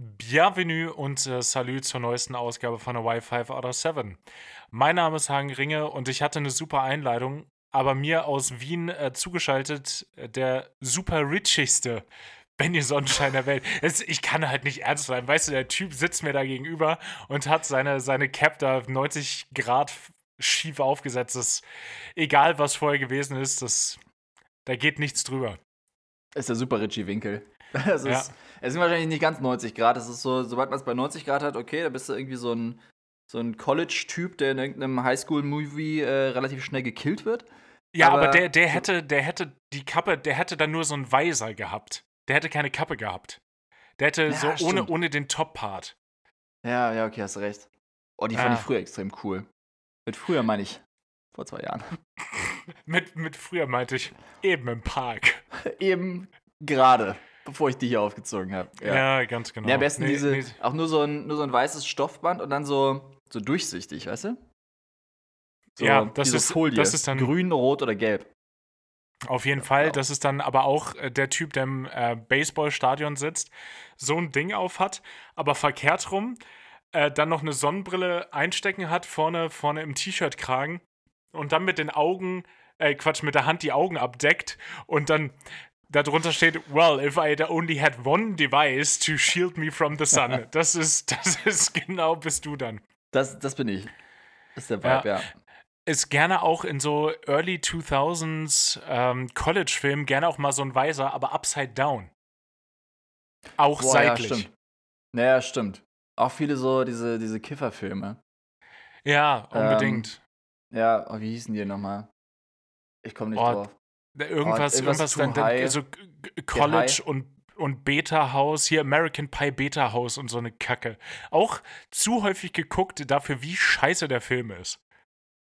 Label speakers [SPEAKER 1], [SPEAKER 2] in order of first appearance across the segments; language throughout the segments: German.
[SPEAKER 1] Bienvenue und äh, Salut zur neuesten Ausgabe von der Wi-Fi out of 7. Mein Name ist Hagen Ringe und ich hatte eine super Einleitung, aber mir aus Wien äh, zugeschaltet äh, der super richigste Benny Sonnenschein der Welt. Es, ich kann halt nicht ernst sein. Weißt du, der Typ sitzt mir da gegenüber und hat seine, seine Cap da 90 Grad schief aufgesetzt. Das, egal, was vorher gewesen ist, das, da geht nichts drüber.
[SPEAKER 2] Ist der super Richie Winkel. Es, ja. ist, es sind wahrscheinlich nicht ganz 90 Grad. Es ist so, sobald man es bei 90 Grad hat, okay, da bist du irgendwie so ein, so ein College-Typ, der in irgendeinem Highschool-Movie äh, relativ schnell gekillt wird.
[SPEAKER 1] Ja, aber, aber, der, der hätte, der hätte die Kappe, der hätte dann nur so einen Weiser gehabt. Der hätte keine Kappe gehabt. Der hätte ja, so ohne, ohne den Top-Part.
[SPEAKER 2] Ja, ja, okay, hast recht. Oh, die ja. fand ich früher extrem cool. Mit früher meine ich vor zwei Jahren.
[SPEAKER 1] mit, mit früher meinte ich eben im Park.
[SPEAKER 2] eben gerade, bevor ich die hier aufgezogen habe.
[SPEAKER 1] Ja. ja. ganz genau.
[SPEAKER 2] Ja, am besten nee, diese, nee. auch nur so, ein, nur so ein weißes Stoffband und dann so, so durchsichtig, weißt du?
[SPEAKER 1] So, ja, das ist,
[SPEAKER 2] Folie.
[SPEAKER 1] das ist dann
[SPEAKER 2] grün, rot oder gelb.
[SPEAKER 1] Auf jeden Fall, genau. das ist dann aber auch äh, der Typ, der im äh, Baseballstadion sitzt, so ein Ding auf hat, aber verkehrt rum, äh, dann noch eine Sonnenbrille einstecken hat, vorne, vorne im T-Shirt-Kragen und dann mit den Augen, äh, Quatsch, mit der Hand die Augen abdeckt und dann darunter steht, well, if I only had one device to shield me from the sun. das ist, das ist genau bist du dann.
[SPEAKER 2] Das, das bin ich. Das ist der Vibe, ja. ja
[SPEAKER 1] ist gerne auch in so Early 2000s ähm, College-Filmen gerne auch mal so ein Weiser, aber upside down. Auch Boah, seitlich.
[SPEAKER 2] Ja, stimmt. Naja, stimmt. Auch viele so diese, diese Kifferfilme.
[SPEAKER 1] Ja, unbedingt.
[SPEAKER 2] Ähm, ja, oh, wie hießen die nochmal? Ich komme nicht oh, drauf.
[SPEAKER 1] Irgendwas, oh, irgendwas, dann, dann also College und und Beta House, hier American Pie Beta House und so eine Kacke. Auch zu häufig geguckt dafür, wie scheiße der Film ist.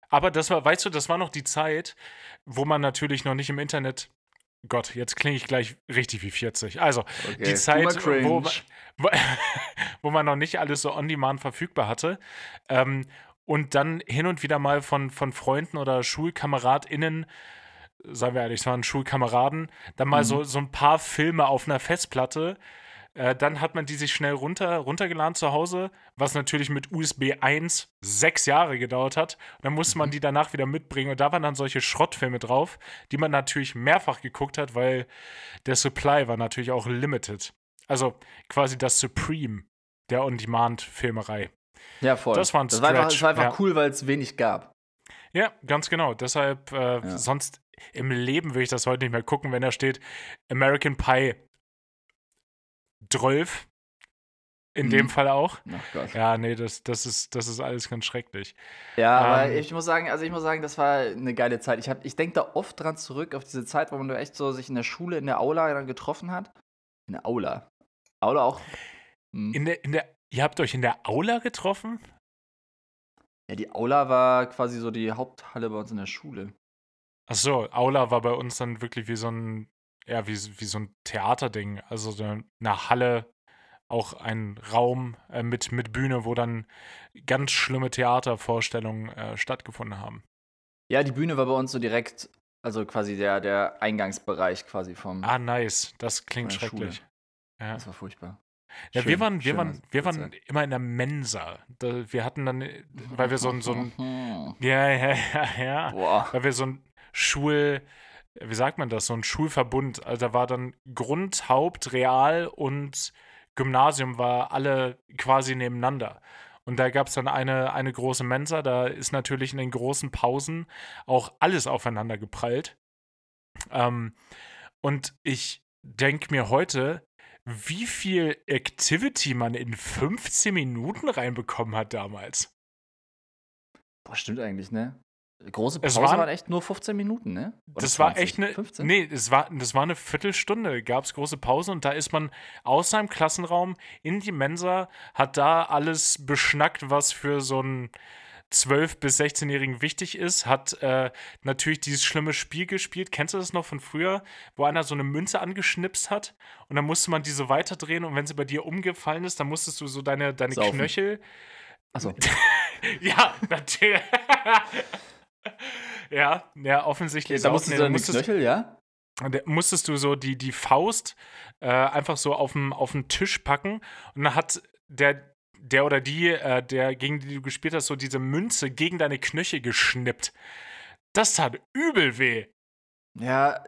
[SPEAKER 1] Aber das war, weißt du, das war noch die Zeit, wo man natürlich noch nicht im Internet. Gott, jetzt klinge ich gleich richtig wie 40. Also, okay. die Zeit, wo, wo, man noch nicht alles so on demand verfügbar hatte. Ähm, und dann hin und wieder mal von, von Freunden oder SchulkameradInnen, sagen wir ehrlich, es waren Schulkameraden, dann mal mhm. so, so ein paar Filme auf einer Festplatte äh, dann hat man die sich schnell runter, runtergeladen zu Hause, was natürlich mit USB 1 sechs Jahre gedauert hat. Und dann musste man mhm. die danach wieder mitbringen. Und da waren dann solche Schrottfilme drauf, die man natürlich mehrfach geguckt hat, weil der Supply war natürlich auch limited. Also quasi das Supreme der On-Demand-Filmerei.
[SPEAKER 2] Ja, voll.
[SPEAKER 1] Das war, ein
[SPEAKER 2] das war einfach, das war einfach ja. cool, weil es wenig gab.
[SPEAKER 1] Ja, ganz genau. Deshalb, äh, ja. sonst im Leben würde ich das heute nicht mehr gucken, wenn da steht American Pie 12. In mhm. dem Fall auch. Ach Gott. Ja, nee, das, das, ist, das ist alles ganz schrecklich.
[SPEAKER 2] Ja, aber ähm, ich muss sagen, also ich muss sagen, das war eine geile Zeit. Ich, ich denke da oft dran zurück, auf diese Zeit, wo man echt so sich in der Schule, in der Aula dann getroffen hat. In der Aula. Aula auch.
[SPEAKER 1] Hm. In der, in der, ihr habt euch in der Aula getroffen?
[SPEAKER 2] Ja, die Aula war quasi so die Haupthalle bei uns in der Schule.
[SPEAKER 1] Ach so, Aula war bei uns dann wirklich wie so ein ja, wie, wie so ein Theaterding. Also so eine Halle, auch ein Raum äh, mit, mit Bühne, wo dann ganz schlimme Theatervorstellungen äh, stattgefunden haben.
[SPEAKER 2] Ja, die Bühne war bei uns so direkt, also quasi der, der Eingangsbereich quasi vom.
[SPEAKER 1] Ah, nice. Das klingt schrecklich.
[SPEAKER 2] Ja. Das war furchtbar.
[SPEAKER 1] Ja, schön, wir waren, wir waren, wir waren immer in der Mensa. Wir hatten dann, weil wir so ein, so ein, ja, ja, ja, ja, Boah. weil wir so ein Schul, wie sagt man das, so ein Schulverbund. Also da war dann Grund, Haupt, Real und Gymnasium war alle quasi nebeneinander. Und da gab es dann eine, eine große Mensa, da ist natürlich in den großen Pausen auch alles aufeinander geprallt. Ähm, und ich denke mir heute, wie viel Activity man in 15 Minuten reinbekommen hat damals.
[SPEAKER 2] Boah, stimmt eigentlich, ne? Große Pause waren, waren, echt nur 15 Minuten, ne?
[SPEAKER 1] Oder das 20, war echt eine. 15? Nee, das war, das war eine Viertelstunde, gab es große Pause und da ist man aus seinem Klassenraum in die Mensa, hat da alles beschnackt, was für so einen 12- bis 16-Jährigen wichtig ist, hat äh, natürlich dieses schlimme Spiel gespielt. Kennst du das noch von früher, wo einer so eine Münze angeschnipst hat und dann musste man diese weiterdrehen und wenn sie bei dir umgefallen ist, dann musstest du so deine, deine Knöchel.
[SPEAKER 2] Achso.
[SPEAKER 1] ja, natürlich. ja, ja, offensichtlich.
[SPEAKER 2] Da musstest du dann musstest, Knöchel, ja?
[SPEAKER 1] musstest du so die, die Faust äh, einfach so auf den Tisch packen und dann hat der, der oder die, äh, der gegen die du gespielt hast, so diese Münze gegen deine Knöchel geschnippt. Das tat übel weh.
[SPEAKER 2] Ja,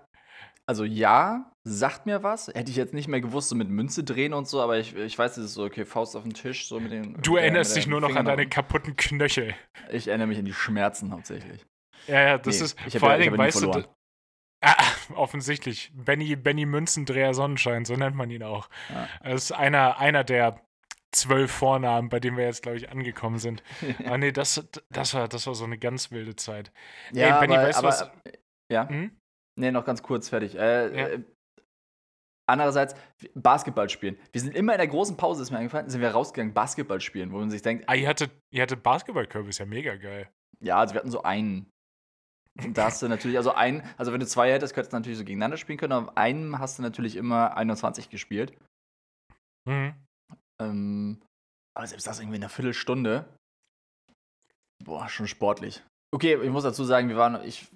[SPEAKER 2] also ja, sagt mir was. Hätte ich jetzt nicht mehr gewusst, so mit Münze drehen und so, aber ich, ich weiß, es ist so, okay, Faust auf den Tisch, so mit den.
[SPEAKER 1] Du erinnerst dich nur noch an deine kaputten Knöchel.
[SPEAKER 2] Ich erinnere mich an die Schmerzen hauptsächlich.
[SPEAKER 1] Ja, ja, das nee, ist
[SPEAKER 2] ich vor ja, allen Dingen, weißt du.
[SPEAKER 1] Ah, offensichtlich. Benny, Benny Münzendreher Sonnenschein, so nennt man ihn auch. Ja. Das ist einer, einer der zwölf Vornamen, bei denen wir jetzt, glaube ich, angekommen sind. aber nee, das, das, war, das war so eine ganz wilde Zeit.
[SPEAKER 2] Ja, Ey, Benny, aber, weißt du was? Ja. Hm? Nee, noch ganz kurz, fertig. Äh, ja. äh, andererseits, Basketball spielen. Wir sind immer in der großen Pause, ist mir eingefallen, sind wir rausgegangen, Basketball spielen, wo man sich denkt.
[SPEAKER 1] Ah, ihr hattet, ihr hattet Basketballkörbe, ist ja mega geil.
[SPEAKER 2] Ja, also wir hatten so einen. Und da hast du natürlich, also ein, also wenn du zwei hättest, könntest du natürlich so gegeneinander spielen können, aber auf einem hast du natürlich immer 21 gespielt. Mhm. Ähm, aber selbst das irgendwie in einer Viertelstunde. Boah, schon sportlich. Okay, ich muss dazu sagen, wir waren, ich,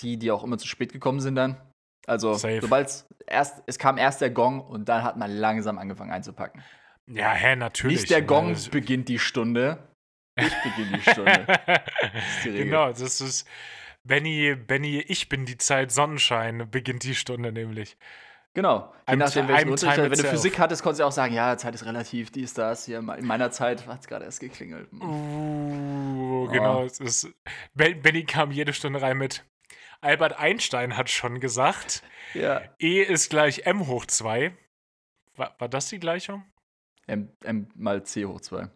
[SPEAKER 2] die, die auch immer zu spät gekommen sind dann. Also, sobald erst, es kam erst der Gong und dann hat man langsam angefangen einzupacken.
[SPEAKER 1] Ja, hä, natürlich.
[SPEAKER 2] Nicht der Gong also, beginnt die Stunde. Ich beginne die Stunde.
[SPEAKER 1] das genau, das ist Benny, Benny, ich bin die Zeit Sonnenschein, beginnt die Stunde nämlich.
[SPEAKER 2] Genau. Je nachdem, welchen Unterricht. Wenn du Physik hattest, konntest du auch sagen, ja, Zeit ist relativ, dies, das. Hier in meiner Zeit hat es gerade erst geklingelt.
[SPEAKER 1] Uh, genau. Es ist, Benny kam jede Stunde rein mit Albert Einstein hat schon gesagt,
[SPEAKER 2] ja.
[SPEAKER 1] E ist gleich M hoch 2. War, war das die Gleichung?
[SPEAKER 2] M, M mal C hoch 2.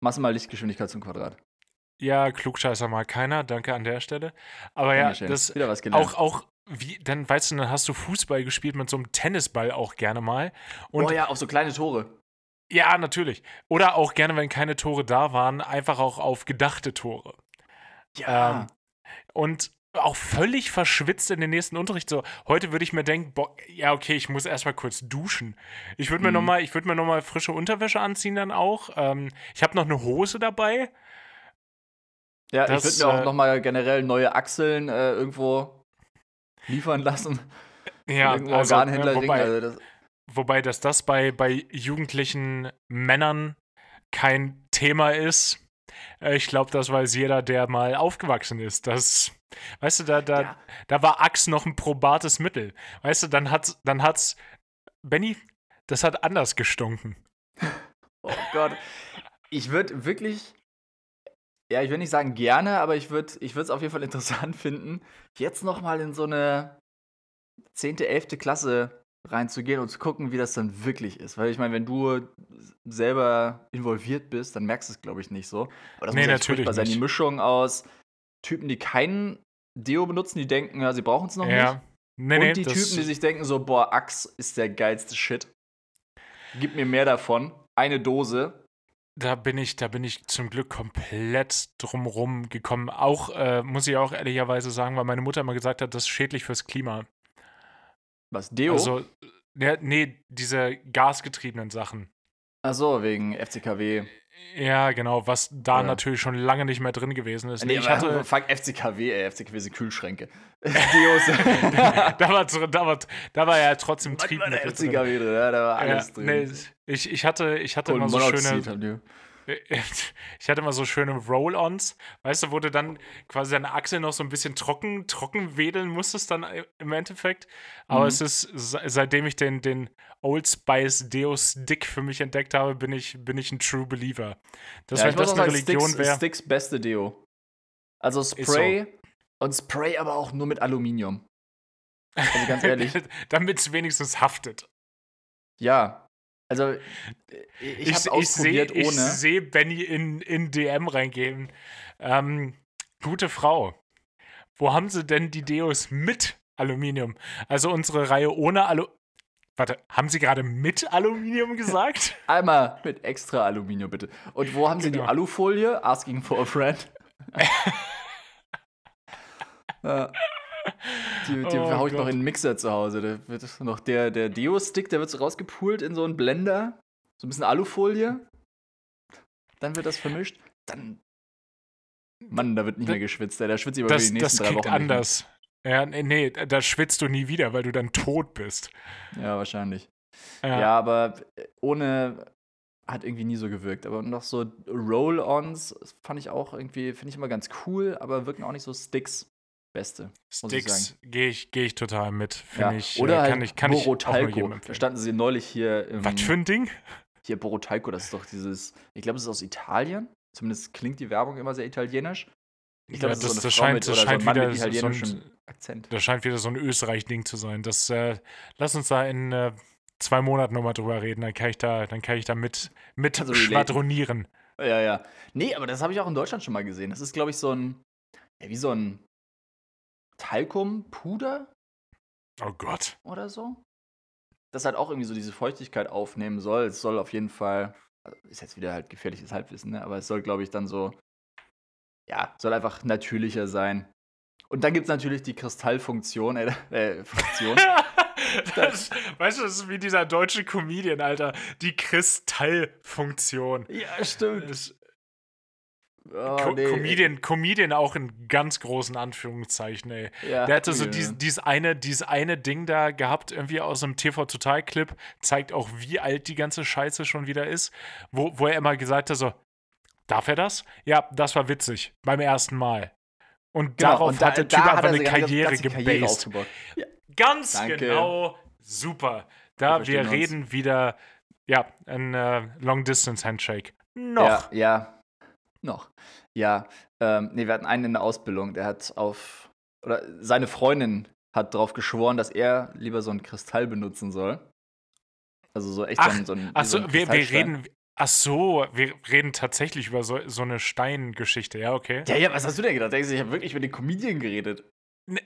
[SPEAKER 2] Masse mal Lichtgeschwindigkeit zum Quadrat.
[SPEAKER 1] Ja, Klugscheißer mal keiner, danke an der Stelle. Aber ja, das Wieder was auch, auch wie, dann weißt du, dann hast du Fußball gespielt mit so einem Tennisball auch gerne mal.
[SPEAKER 2] Und oh ja, auf so kleine Tore.
[SPEAKER 1] Ja, natürlich. Oder auch gerne, wenn keine Tore da waren, einfach auch auf gedachte Tore.
[SPEAKER 2] Ja. Ähm,
[SPEAKER 1] und auch völlig verschwitzt in den nächsten Unterricht. So, heute würde ich mir denken, boah, ja, okay, ich muss erstmal kurz duschen. Ich würde mir mhm. nochmal, ich mir noch frische Unterwäsche anziehen dann auch. Ähm, ich habe noch eine Hose dabei.
[SPEAKER 2] Ja, das, ich würde mir auch äh, nochmal generell neue Achseln äh, irgendwo liefern lassen.
[SPEAKER 1] Ja, also, Organhändler ja, wobei, also das wobei, dass das bei, bei jugendlichen Männern kein Thema ist. Äh, ich glaube, das weiß jeder, der mal aufgewachsen ist. Das, weißt du, da, da, ja. da war Axt noch ein probates Mittel. Weißt du, dann hat's, dann hat's, Benny, das hat anders gestunken.
[SPEAKER 2] Oh Gott. Ich würde wirklich, ja, ich will nicht sagen gerne, aber ich würde ich es auf jeden Fall interessant finden, jetzt noch mal in so eine 10., 11. Klasse reinzugehen und zu gucken, wie das dann wirklich ist. Weil ich meine, wenn du selber involviert bist, dann merkst du es, glaube ich, nicht so.
[SPEAKER 1] Aber das nee, muss ja natürlich
[SPEAKER 2] sein. Die Mischung aus Typen, die keinen Deo benutzen, die denken, ja, sie brauchen es noch
[SPEAKER 1] ja.
[SPEAKER 2] nicht.
[SPEAKER 1] Nee,
[SPEAKER 2] und
[SPEAKER 1] nee,
[SPEAKER 2] die Typen, die sich denken so, boah, Axe ist der geilste Shit. Gib mir mehr davon. Eine Dose.
[SPEAKER 1] Da bin ich, da bin ich zum Glück komplett drumrum gekommen. Auch, äh, muss ich auch ehrlicherweise sagen, weil meine Mutter immer gesagt hat, das ist schädlich fürs Klima.
[SPEAKER 2] Was, Deo?
[SPEAKER 1] Also, ja, nee, diese gasgetriebenen Sachen.
[SPEAKER 2] Ach so, wegen FCKW.
[SPEAKER 1] Ja, genau, was da ja. natürlich schon lange nicht mehr drin gewesen ist.
[SPEAKER 2] Nee, ich hatte fuck FCKW, ey, FCKW sind Kühlschränke. Deos.
[SPEAKER 1] da, war, da, war, da war ja trotzdem Trieb
[SPEAKER 2] mit FCKW drin, ja, da war alles
[SPEAKER 1] ja, drin. Nee, ich, ich hatte, ich hatte immer so schöne ich hatte immer so schöne Roll-Ons, weißt du, wo du dann quasi deine Achse noch so ein bisschen trocken, trocken wedeln musstest dann im Endeffekt. Aber mhm. es ist, seitdem ich den, den Old Spice Deo Stick für mich entdeckt habe, bin ich, bin ich ein True Believer.
[SPEAKER 2] Das, ja, wenn das eine Religion wäre. Sticks beste Deo. Also Spray so. und Spray aber auch nur mit Aluminium. Also ganz ehrlich.
[SPEAKER 1] Damit es wenigstens haftet.
[SPEAKER 2] Ja, also, ich, ich habe ausprobiert
[SPEAKER 1] seh,
[SPEAKER 2] ohne.
[SPEAKER 1] Ich sehe Benny in, in DM reingehen. Ähm, gute Frau. Wo haben sie denn die Deos mit Aluminium? Also unsere Reihe ohne Aluminium. Warte, haben Sie gerade mit Aluminium gesagt?
[SPEAKER 2] Einmal mit extra Aluminium, bitte. Und wo haben genau. Sie die genau. Alufolie? Asking for a friend. ja. Die, die oh hau ich noch in den Mixer zu Hause. Da wird noch der, der Deo-Stick, der wird so rausgepult in so einen Blender. So ein bisschen Alufolie. Dann wird das vermischt. Dann. Mann, da wird nicht mehr geschwitzt. Da schwitzt ich aber
[SPEAKER 1] das,
[SPEAKER 2] die nächsten
[SPEAKER 1] das
[SPEAKER 2] drei Wochen.
[SPEAKER 1] anders. Ja, nee, nee, da schwitzt du nie wieder, weil du dann tot bist.
[SPEAKER 2] Ja, wahrscheinlich. Ja, ja aber äh, ohne hat irgendwie nie so gewirkt. Aber noch so Roll-Ons fand ich auch irgendwie, finde ich immer ganz cool, aber wirken auch nicht so Sticks. Beste.
[SPEAKER 1] Sticks gehe ich, geh ich total mit. Ja. Ich,
[SPEAKER 2] Oder äh, kann halt ich, kann Borotalco. Da standen sie neulich hier.
[SPEAKER 1] Im, Was für ein Ding?
[SPEAKER 2] Hier Borotalco, das ist doch dieses, ich glaube, es ist aus Italien. Zumindest klingt die Werbung immer sehr italienisch.
[SPEAKER 1] Ich glaube, ja, das, das, das scheint, das scheint so wieder so ein, Akzent. Das scheint wieder so ein Österreich-Ding zu sein. Das, äh, lass uns da in äh, zwei Monaten nochmal drüber reden, dann kann ich da, dann kann ich da mit, mit also schwadronieren.
[SPEAKER 2] Ja, ja. Nee, aber das habe ich auch in Deutschland schon mal gesehen. Das ist, glaube ich, so ein, ja, wie so ein Talkum-Puder.
[SPEAKER 1] Oh Gott.
[SPEAKER 2] Oder so. Das halt auch irgendwie so diese Feuchtigkeit aufnehmen soll. Es soll auf jeden Fall, also ist jetzt wieder halt gefährliches Halbwissen, ne? aber es soll, glaube ich, dann so, ja, soll einfach natürlicher sein. Und dann gibt es natürlich die Kristallfunktion, äh, äh Funktion.
[SPEAKER 1] Das, weißt du, das ist wie dieser deutsche Comedian, Alter. Die Kristallfunktion.
[SPEAKER 2] Ja, stimmt. Das,
[SPEAKER 1] oh, Co nee. Comedian, Comedian auch in ganz großen Anführungszeichen, ey. Ja, Der hatte so ja. dies, dies, eine, dieses eine Ding da gehabt, irgendwie aus einem TV-Total-Clip, zeigt auch, wie alt die ganze Scheiße schon wieder ist, wo, wo er immer gesagt hat, so, darf er das? Ja, das war witzig, beim ersten Mal. Und genau, darauf und da, hat der Typ einfach eine Karriere gebased. Ja, Ganz Danke. genau. Super. Da wir, wir reden uns. wieder, ja, ein äh, Long-Distance-Handshake.
[SPEAKER 2] Noch. Ja, noch. Ja, ähm, nee, wir hatten einen in der Ausbildung, der hat auf, oder seine Freundin hat darauf geschworen, dass er lieber so einen Kristall benutzen soll. Also so echt
[SPEAKER 1] ach,
[SPEAKER 2] so, so ein.
[SPEAKER 1] Ach so, so wir, wir reden, Ach so, wir reden tatsächlich über so, so eine Steingeschichte, ja, okay.
[SPEAKER 2] Ja, ja, was hast du denn gedacht? Ich habe wirklich mit den Comedian geredet.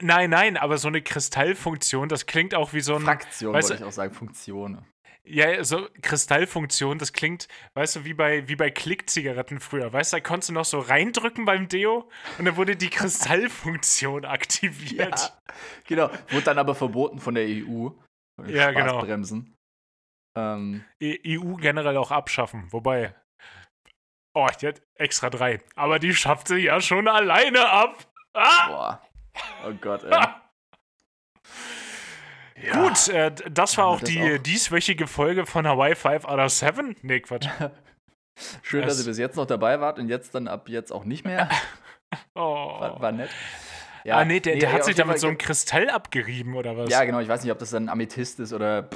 [SPEAKER 1] Nein, nein, aber so eine Kristallfunktion, das klingt auch wie so ein.
[SPEAKER 2] Fraktion, wollte ich auch sagen, Funktion.
[SPEAKER 1] Ja, so Kristallfunktion, das klingt, weißt du, wie bei, wie bei Klickzigaretten früher. Weißt du, da konntest du noch so reindrücken beim Deo und dann wurde die Kristallfunktion aktiviert.
[SPEAKER 2] Ja, genau, wurde dann aber verboten von der EU.
[SPEAKER 1] Ja, genau.
[SPEAKER 2] Bremsen.
[SPEAKER 1] Ähm. EU generell auch abschaffen, wobei. Oh, die hat extra drei. Aber die schafft sie ja schon alleine ab. Ah! Boah.
[SPEAKER 2] Oh Gott, ey.
[SPEAKER 1] Ja. Gut, äh, das war auch das die auch. dieswöchige Folge von Hawaii 5 out of 7. Nee, Quatsch.
[SPEAKER 2] Schön, es dass ihr bis jetzt noch dabei wart und jetzt dann ab jetzt auch nicht mehr.
[SPEAKER 1] oh.
[SPEAKER 2] War, war nett.
[SPEAKER 1] Ja, ah, nee, der, nee, der hat sich damit so ein Kristall abgerieben oder was?
[SPEAKER 2] Ja, genau. Ich weiß nicht, ob das dann Amethyst ist oder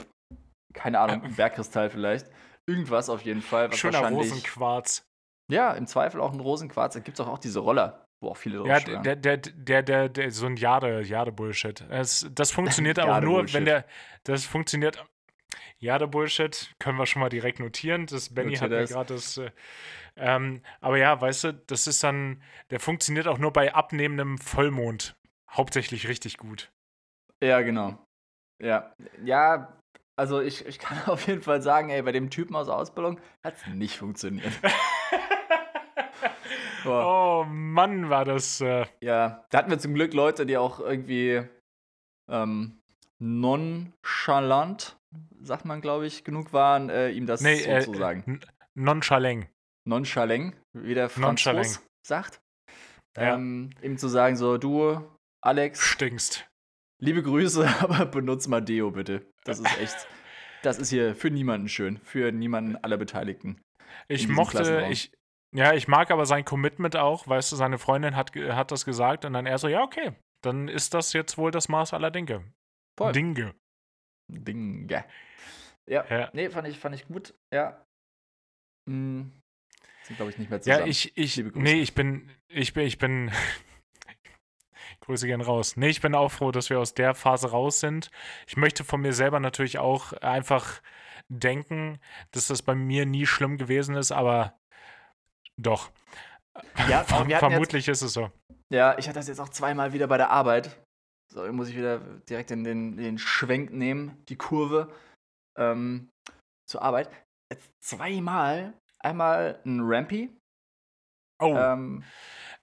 [SPEAKER 2] keine Ahnung, ein Bergkristall vielleicht. Irgendwas auf jeden Fall.
[SPEAKER 1] Schöner Rosenquarz.
[SPEAKER 2] Ja, im Zweifel auch ein Rosenquarz. Da gibt es auch, auch diese Roller wo auch viele
[SPEAKER 1] Ja, der, der, der, der, der, so ein Jade, Jade-Bullshit. Das, das funktioniert aber nur, wenn der, das funktioniert, Jade-Bullshit, können wir schon mal direkt notieren. Das Benny hat mir gerade das, äh, ähm, aber ja, weißt du, das ist dann, der funktioniert auch nur bei abnehmendem Vollmond hauptsächlich richtig gut.
[SPEAKER 2] Ja, genau. Ja, ja, also ich, ich kann auf jeden Fall sagen, ey, bei dem Typen aus Ausbildung hat es nicht funktioniert.
[SPEAKER 1] Oh Mann, war das. Äh
[SPEAKER 2] ja, da hatten wir zum Glück Leute, die auch irgendwie ähm, nonchalant, sagt man, glaube ich, genug waren, äh, ihm das nee, so äh, zu sagen.
[SPEAKER 1] Nonchalant.
[SPEAKER 2] Nonchalant, wie der Franzos sagt. Ja. Ähm, ihm zu sagen, so, du, Alex.
[SPEAKER 1] Stinkst.
[SPEAKER 2] Liebe Grüße, aber benutz mal Deo bitte. Das ist echt. das ist hier für niemanden schön. Für niemanden aller Beteiligten.
[SPEAKER 1] Ich mochte, ich, ja, ich mag aber sein Commitment auch, weißt du, seine Freundin hat, hat das gesagt und dann er so, ja, okay, dann ist das jetzt wohl das Maß aller Dinge.
[SPEAKER 2] Voll.
[SPEAKER 1] Dinge.
[SPEAKER 2] Dinge. Ja, ja, nee, fand ich, fand ich gut, ja. Hm. Sind, glaube ich, nicht mehr zusammen.
[SPEAKER 1] Ja, ich, ich, nee, ich bin, ich bin, ich bin, Grüße gern raus. Nee, ich bin auch froh, dass wir aus der Phase raus sind. Ich möchte von mir selber natürlich auch einfach denken, dass das bei mir nie schlimm gewesen ist, aber doch. Ja, Verm vermutlich jetzt, ist es so.
[SPEAKER 2] Ja, ich hatte das jetzt auch zweimal wieder bei der Arbeit. So, muss ich wieder direkt in den, den Schwenk nehmen, die Kurve ähm, zur Arbeit. Jetzt zweimal. Einmal ein Rampy.
[SPEAKER 1] Oh. Ähm,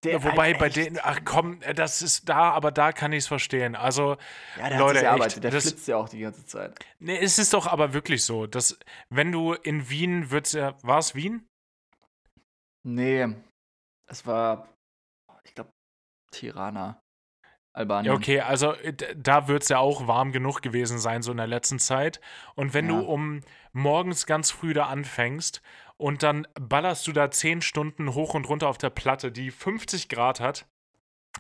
[SPEAKER 1] ja, wobei halt bei denen, ach komm, das ist da, aber da kann ich es verstehen. Also,
[SPEAKER 2] ja, der Leute, hat echt, der das, flitzt ja auch die ganze Zeit.
[SPEAKER 1] Nee, es ist doch aber wirklich so, dass wenn du in Wien würdest, ja, war es Wien?
[SPEAKER 2] Nee, es war, ich glaube, Tirana. Albanien.
[SPEAKER 1] Ja, okay, also äh, da wird es ja auch warm genug gewesen sein, so in der letzten Zeit. Und wenn ja. du um morgens ganz früh da anfängst und dann ballerst du da 10 Stunden hoch und runter auf der Platte, die 50 Grad hat,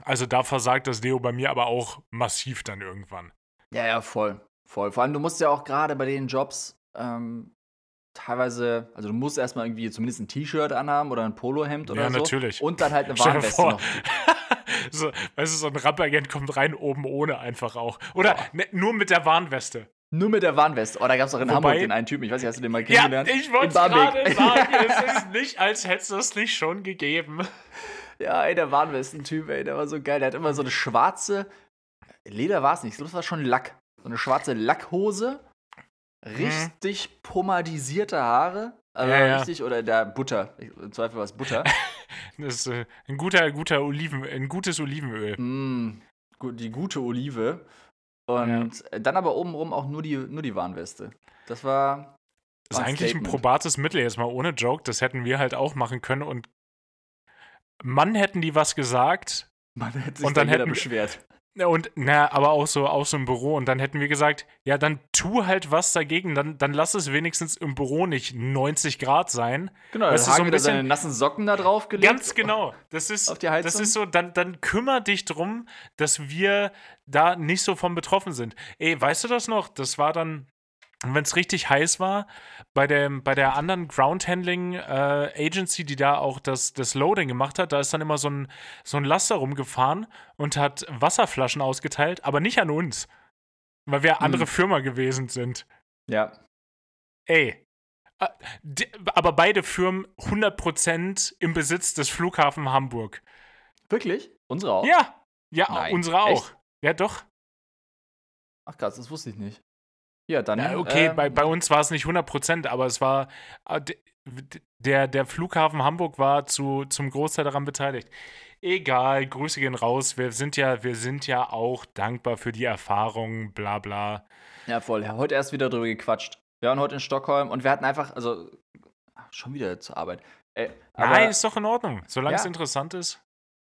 [SPEAKER 1] also da versagt das Deo bei mir aber auch massiv dann irgendwann.
[SPEAKER 2] Ja, ja, voll. Voll. Vor allem, du musst ja auch gerade bei den Jobs ähm, teilweise, also du musst erstmal irgendwie zumindest ein T-Shirt anhaben oder ein Polohemd oder
[SPEAKER 1] ja,
[SPEAKER 2] so.
[SPEAKER 1] Ja, natürlich.
[SPEAKER 2] Und dann halt eine Warnweste noch.
[SPEAKER 1] so, weißt du, so ein Rampagent kommt rein oben ohne einfach auch. Oder ne, nur mit der Warnweste.
[SPEAKER 2] Nur mit der Warnweste. Oh, da gab es auch in Wobei, Hamburg den einen Typen. Ich weiß nicht, hast du den mal kennengelernt?
[SPEAKER 1] Ja, ich wollte gerade sagen, es ist nicht, als hätte es das nicht schon gegeben.
[SPEAKER 2] Ja, ey, der Warnwesten-Typ, ey, der war so geil. Der hat immer so eine schwarze, Leder war es nicht, es war schon Lack. So eine schwarze Lackhose, richtig mhm. pomadisierte Haare. Also ja, ja. richtig, oder der Butter. Im Zweifel war es Butter.
[SPEAKER 1] das ist äh, ein guter, guter Oliven, ein gutes Olivenöl.
[SPEAKER 2] Mm, die gute Olive. Und ja. dann aber obenrum auch nur die, nur die Warnweste. Das war.
[SPEAKER 1] Das ist eigentlich Statement. ein probates Mittel, jetzt mal ohne Joke. Das hätten wir halt auch machen können und Mann hätten die was gesagt.
[SPEAKER 2] Man hätte sich und dann, dann hätten, beschwert.
[SPEAKER 1] Und, na, aber auch so, auch so im Büro. Und dann hätten wir gesagt, ja, dann tu halt was dagegen. Dann, dann lass es wenigstens im Büro nicht 90 Grad sein.
[SPEAKER 2] Genau, dann haben wir seine nassen Socken da drauf gelegt.
[SPEAKER 1] Ganz genau. Das ist, auf die Heizung. das ist so, dann, dann kümmer dich drum, dass wir da nicht so von betroffen sind. Ey, weißt du das noch? Das war dann, wenn es richtig heiß war, bei, dem, bei der anderen Ground Handling äh, Agency, die da auch das, das Loading gemacht hat, da ist dann immer so ein, so ein Laster rumgefahren und hat Wasserflaschen ausgeteilt, aber nicht an uns. Weil wir andere hm. Firma gewesen sind.
[SPEAKER 2] Ja.
[SPEAKER 1] Ey. Äh, aber beide Firmen 100% im Besitz des Flughafen Hamburg.
[SPEAKER 2] Wirklich? Unsere auch?
[SPEAKER 1] Ja. Ja, Nein. unsere auch. Echt? Ja, doch.
[SPEAKER 2] Ach krass, das wusste ich nicht. Ja, dann. Ja,
[SPEAKER 1] okay, ähm, bei, bei uns war es nicht 100% aber es war. Äh, der, der Flughafen Hamburg war zu, zum Großteil daran beteiligt. Egal, Grüße gehen raus. Wir sind ja, wir sind ja auch dankbar für die Erfahrung, bla bla.
[SPEAKER 2] Ja, voll. Ja, heute erst wieder drüber gequatscht. Wir waren heute in Stockholm und wir hatten einfach, also schon wieder zur Arbeit.
[SPEAKER 1] Ey, Nein, ist doch in Ordnung, solange ja. es interessant ist.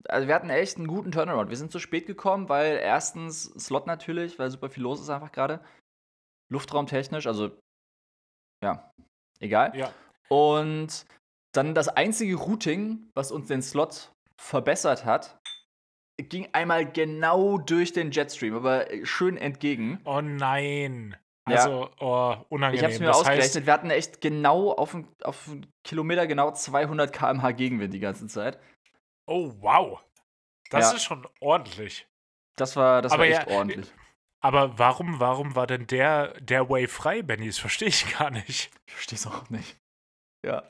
[SPEAKER 2] Also wir hatten echt einen guten Turnaround. Wir sind zu spät gekommen, weil erstens Slot natürlich, weil super viel los ist einfach gerade. Luftraumtechnisch, also ja, egal.
[SPEAKER 1] Ja.
[SPEAKER 2] Und dann das einzige Routing, was uns den Slot verbessert hat, ging einmal genau durch den Jetstream, aber schön entgegen.
[SPEAKER 1] Oh nein. Also, oh, unangenehm.
[SPEAKER 2] Ich habe es mir das ausgerechnet. Heißt, wir hatten echt genau auf einen, auf einen Kilometer genau 200 km/h Gegenwind die ganze Zeit.
[SPEAKER 1] Oh, wow. Das ja. ist schon ordentlich.
[SPEAKER 2] Das war, das war echt ja, ordentlich.
[SPEAKER 1] Aber warum, warum war denn der, der Way frei, Benny? Das verstehe ich gar nicht.
[SPEAKER 2] Ich verstehe es auch nicht. Ja.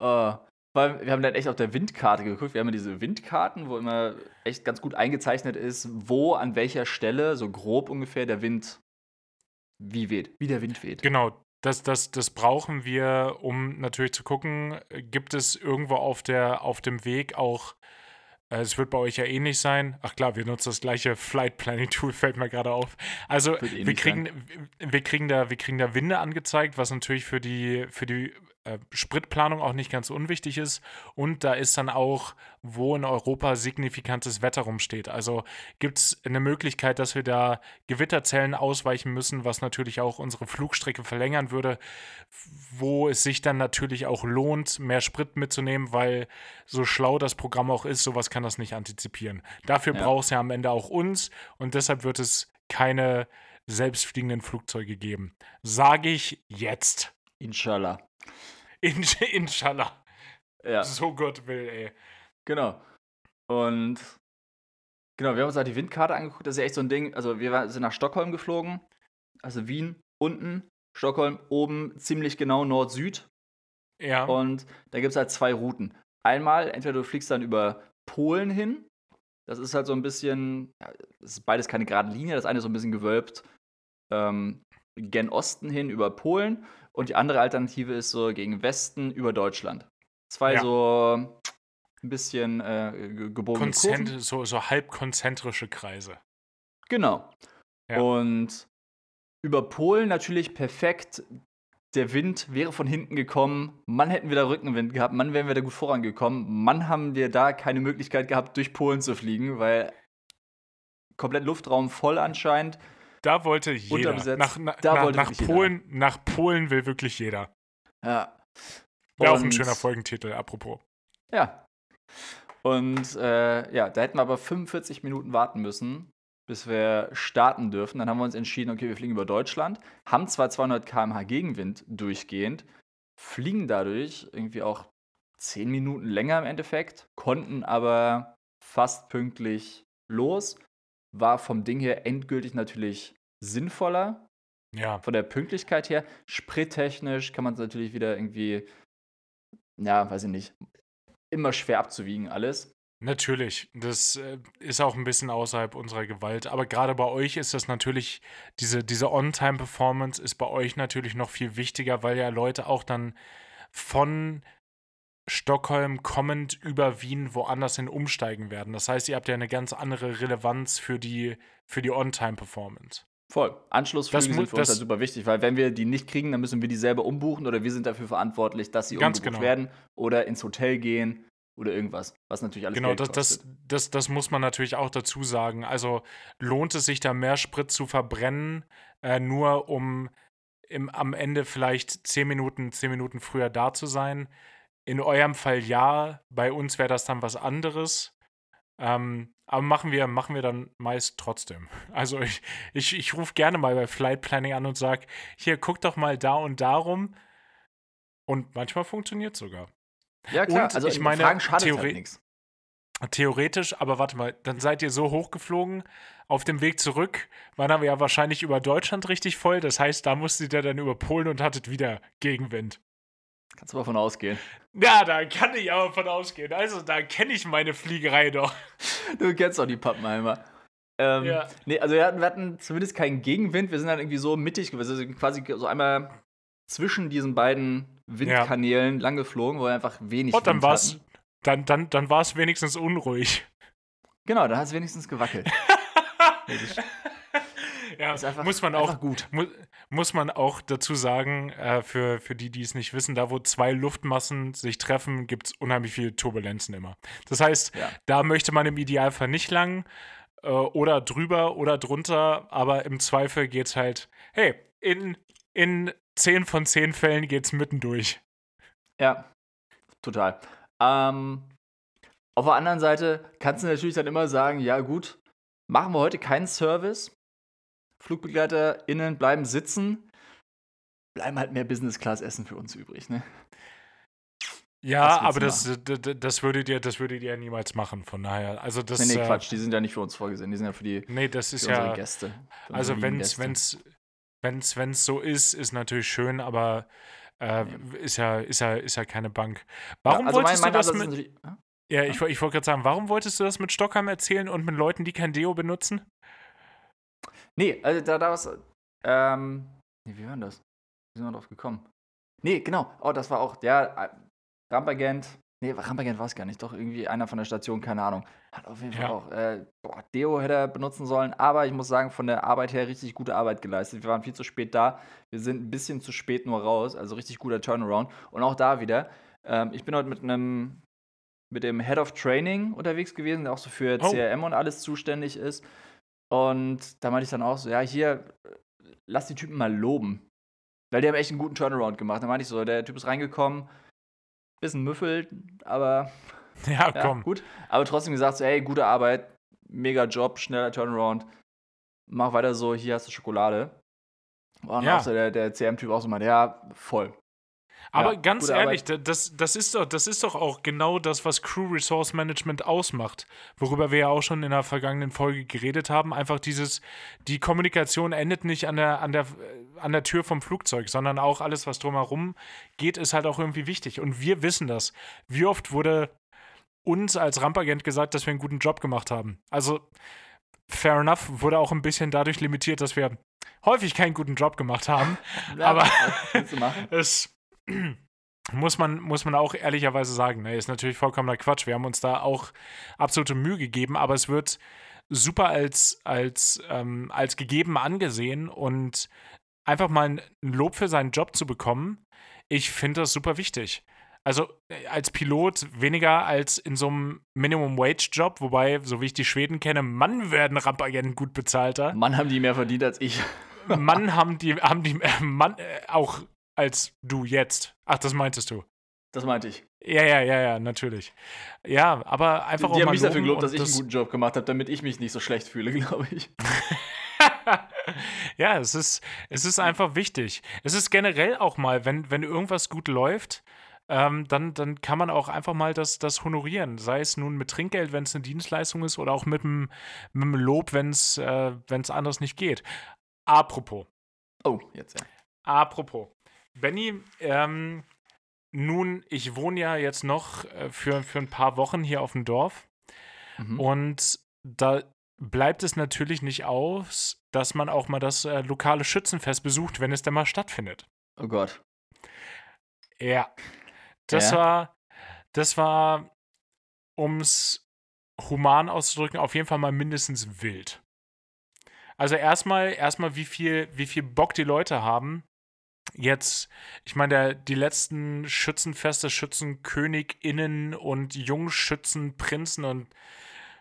[SPEAKER 2] Uh, weil wir haben dann echt auf der Windkarte geguckt. Wir haben ja diese Windkarten, wo immer echt ganz gut eingezeichnet ist, wo an welcher Stelle, so grob ungefähr, der Wind wie weht, wie der Wind weht.
[SPEAKER 1] Genau, das, das, das brauchen wir, um natürlich zu gucken, gibt es irgendwo auf, der, auf dem Weg auch äh, es wird bei euch ja ähnlich sein. Ach klar, wir nutzen das gleiche Flight Planning Tool, fällt mir gerade auf. Also wir kriegen, wir, kriegen da, wir kriegen da Winde angezeigt, was natürlich für die, für die äh, Spritplanung auch nicht ganz unwichtig ist. Und da ist dann auch, wo in Europa signifikantes Wetter rumsteht. Also gibt es eine Möglichkeit, dass wir da Gewitterzellen ausweichen müssen, was natürlich auch unsere Flugstrecke verlängern würde, wo es sich dann natürlich auch lohnt, mehr Sprit mitzunehmen, weil so schlau das Programm auch ist, sowas kann das nicht antizipieren. Dafür ja. braucht es ja am Ende auch uns und deshalb wird es keine selbstfliegenden Flugzeuge geben. Sage ich jetzt.
[SPEAKER 2] Inshallah.
[SPEAKER 1] In, inshallah. Ja. So Gott will, ey.
[SPEAKER 2] Genau. Und genau, wir haben uns halt die Windkarte angeguckt. Das ist ja echt so ein Ding. Also, wir sind nach Stockholm geflogen. Also Wien unten, Stockholm oben, ziemlich genau Nord-Süd.
[SPEAKER 1] Ja.
[SPEAKER 2] Und da gibt es halt zwei Routen. Einmal, entweder du fliegst dann über Polen hin. Das ist halt so ein bisschen, das ist beides keine gerade Linie. Das eine ist so ein bisschen gewölbt ähm, gen Osten hin über Polen. Und die andere Alternative ist so gegen Westen über Deutschland. Zwei ja. so ein bisschen äh, gebogene
[SPEAKER 1] Konzent Kurven. So, so halbkonzentrische Kreise.
[SPEAKER 2] Genau. Ja. Und über Polen natürlich perfekt. Der Wind wäre von hinten gekommen. Mann hätten wir da Rückenwind gehabt. Mann wären wir da gut vorangekommen. Mann haben wir da keine Möglichkeit gehabt, durch Polen zu fliegen, weil komplett Luftraum voll anscheinend.
[SPEAKER 1] Da wollte jeder. Nach, na, da wollte nach Polen, jeder. nach Polen will wirklich jeder.
[SPEAKER 2] Ja.
[SPEAKER 1] Wäre auch ein schöner Folgentitel, apropos.
[SPEAKER 2] Ja. Und äh, ja, da hätten wir aber 45 Minuten warten müssen, bis wir starten dürfen. Dann haben wir uns entschieden, okay, wir fliegen über Deutschland, haben zwar 200 km/h Gegenwind durchgehend, fliegen dadurch irgendwie auch 10 Minuten länger im Endeffekt, konnten aber fast pünktlich los. War vom Ding her endgültig natürlich sinnvoller.
[SPEAKER 1] Ja.
[SPEAKER 2] Von der Pünktlichkeit her. Sprittechnisch kann man es natürlich wieder irgendwie, ja, weiß ich nicht, immer schwer abzuwiegen alles.
[SPEAKER 1] Natürlich, das äh, ist auch ein bisschen außerhalb unserer Gewalt. Aber gerade bei euch ist das natürlich, diese, diese On-Time-Performance ist bei euch natürlich noch viel wichtiger, weil ja Leute auch dann von Stockholm kommend über Wien woanders hin umsteigen werden. Das heißt, ihr habt ja eine ganz andere Relevanz für die, für die On-Time-Performance.
[SPEAKER 2] Voll. Anschlussflüge das, sind für uns halt super wichtig, weil wenn wir die nicht kriegen, dann müssen wir die selber umbuchen oder wir sind dafür verantwortlich, dass sie umgebucht genau. werden oder ins Hotel gehen oder irgendwas, was natürlich alles
[SPEAKER 1] genau, das, das, das, das muss man natürlich auch dazu sagen. Also lohnt es sich da mehr Sprit zu verbrennen, äh, nur um im, am Ende vielleicht zehn Minuten, zehn Minuten früher da zu sein? In eurem Fall ja, bei uns wäre das dann was anderes. Ähm, aber machen wir, machen wir dann meist trotzdem. Also ich, ich, ich rufe gerne mal bei Flight Planning an und sage, hier, guck doch mal da und darum. Und manchmal funktioniert sogar.
[SPEAKER 2] Ja, klar.
[SPEAKER 1] Und also ich meine, Fragen schadet halt nichts. Theoretisch, aber warte mal, dann seid ihr so hochgeflogen. Auf dem Weg zurück waren wir ja wahrscheinlich über Deutschland richtig voll. Das heißt, da musstet ihr dann über Polen und hattet wieder Gegenwind.
[SPEAKER 2] Kannst du mal von ausgehen.
[SPEAKER 1] Ja, da kann ich aber von ausgehen. Also, da kenne ich meine Fliegerei doch.
[SPEAKER 2] Du kennst doch die Pappenheimer. Ähm, ja. Nee, also wir hatten, wir hatten zumindest keinen Gegenwind. Wir sind dann irgendwie so mittig, also quasi so einmal zwischen diesen beiden Windkanälen ja. lang geflogen, wo wir einfach wenig
[SPEAKER 1] oh, dann war's, hatten. Dann, dann, dann war es wenigstens unruhig.
[SPEAKER 2] Genau, dann hat es wenigstens gewackelt.
[SPEAKER 1] ja, einfach, muss man auch gut. Mu muss man auch dazu sagen, äh, für, für die, die es nicht wissen, da wo zwei Luftmassen sich treffen, gibt es unheimlich viele Turbulenzen immer. Das heißt, ja. da möchte man im Idealfall nicht lang äh, oder drüber oder drunter, aber im Zweifel geht es halt, hey, in, in 10 von 10 Fällen geht es mittendurch.
[SPEAKER 2] Ja, total. Ähm, auf der anderen Seite kannst du natürlich dann immer sagen, ja gut, machen wir heute keinen Service, FlugbegleiterInnen bleiben sitzen, bleiben halt mehr Business-Class-Essen für uns übrig, ne?
[SPEAKER 1] Ja, aber das, das, das, würdet ihr, das würdet ihr niemals machen, von daher. Also das,
[SPEAKER 2] nee, nee, äh, Quatsch, die sind ja nicht für uns vorgesehen, die sind ja für die
[SPEAKER 1] nee, das ist ja, Gäste. Also wenn es wenn's, wenn's, wenn's so ist, ist natürlich schön, aber äh, nee. ist, ja, ist, ja, ist ja keine Bank. Warum ja, also wolltest mein, mein du das mit... Ja, ich, ich wollte gerade sagen, warum wolltest du das mit Stockheim erzählen und mit Leuten, die kein Deo benutzen?
[SPEAKER 2] Nee, also da, da was. Ähm. Nee, wie war denn das? Wie sind wir drauf gekommen? Nee, genau. Oh, das war auch der äh, Rampagent. Nee, Rampagent war es gar nicht. Doch irgendwie einer von der Station, keine Ahnung. Hat auf jeden Fall ja. auch. Äh, boah, Deo hätte er benutzen sollen. Aber ich muss sagen, von der Arbeit her richtig gute Arbeit geleistet. Wir waren viel zu spät da. Wir sind ein bisschen zu spät nur raus. Also richtig guter Turnaround. Und auch da wieder. Ähm, ich bin heute mit einem. Mit dem Head of Training unterwegs gewesen, der auch so für oh. CRM und alles zuständig ist. Und da meinte ich dann auch so, ja, hier, lass die Typen mal loben. Weil die haben echt einen guten Turnaround gemacht. Da meinte ich so, der Typ ist reingekommen, bisschen müffelt, aber.
[SPEAKER 1] Ja, ja, komm.
[SPEAKER 2] Gut. Aber trotzdem gesagt, so, ey, gute Arbeit, mega Job, schneller Turnaround. Mach weiter so, hier hast du Schokolade. Und ja. auch so der, der CM-Typ auch so meinte, ja, voll.
[SPEAKER 1] Aber ja, ganz ehrlich, das, das, ist doch, das ist doch auch genau das, was Crew Resource Management ausmacht. Worüber wir ja auch schon in der vergangenen Folge geredet haben. Einfach dieses, die Kommunikation endet nicht an der, an der, an der Tür vom Flugzeug, sondern auch alles, was drumherum geht, ist halt auch irgendwie wichtig. Und wir wissen das. Wie oft wurde uns als Rampagent gesagt, dass wir einen guten Job gemacht haben? Also, fair enough, wurde auch ein bisschen dadurch limitiert, dass wir häufig keinen guten Job gemacht haben. Ja, aber es muss man, muss man auch ehrlicherweise sagen, ne, ist natürlich vollkommener Quatsch. Wir haben uns da auch absolute Mühe gegeben, aber es wird super als, als, ähm, als gegeben angesehen und einfach mal ein Lob für seinen Job zu bekommen, ich finde das super wichtig. Also äh, als Pilot weniger als in so einem Minimum-Wage-Job, wobei, so wie ich die Schweden kenne, Mann werden Rampagenten gut bezahlter.
[SPEAKER 2] Mann haben die mehr verdient als ich.
[SPEAKER 1] Mann haben die, haben die, äh, Mann, äh, auch als du jetzt. Ach, das meintest du.
[SPEAKER 2] Das meinte ich.
[SPEAKER 1] Ja, ja, ja, ja, natürlich. Ja, aber einfach
[SPEAKER 2] die,
[SPEAKER 1] die
[SPEAKER 2] auch haben mich dafür gelobt, dass ich einen guten Job gemacht habe, damit ich mich nicht so schlecht fühle, glaube ich.
[SPEAKER 1] ja, es ist, es ist einfach wichtig. Es ist generell auch mal, wenn, wenn irgendwas gut läuft, ähm, dann, dann kann man auch einfach mal das, das honorieren. Sei es nun mit Trinkgeld, wenn es eine Dienstleistung ist, oder auch mit dem, mit dem Lob, wenn es äh, anders nicht geht. Apropos.
[SPEAKER 2] Oh, jetzt ja.
[SPEAKER 1] Apropos. Benny, ähm, nun, ich wohne ja jetzt noch äh, für, für ein paar Wochen hier auf dem Dorf. Mhm. Und da bleibt es natürlich nicht aus, dass man auch mal das äh, lokale Schützenfest besucht, wenn es denn mal stattfindet.
[SPEAKER 2] Oh Gott.
[SPEAKER 1] Ja. Das ja. war, das war, um es human auszudrücken, auf jeden Fall mal mindestens wild. Also erstmal, erstmal, wie viel, wie viel Bock die Leute haben, jetzt, ich meine, die letzten Schützenfeste, Schützenköniginnen und Jungschützenprinzen und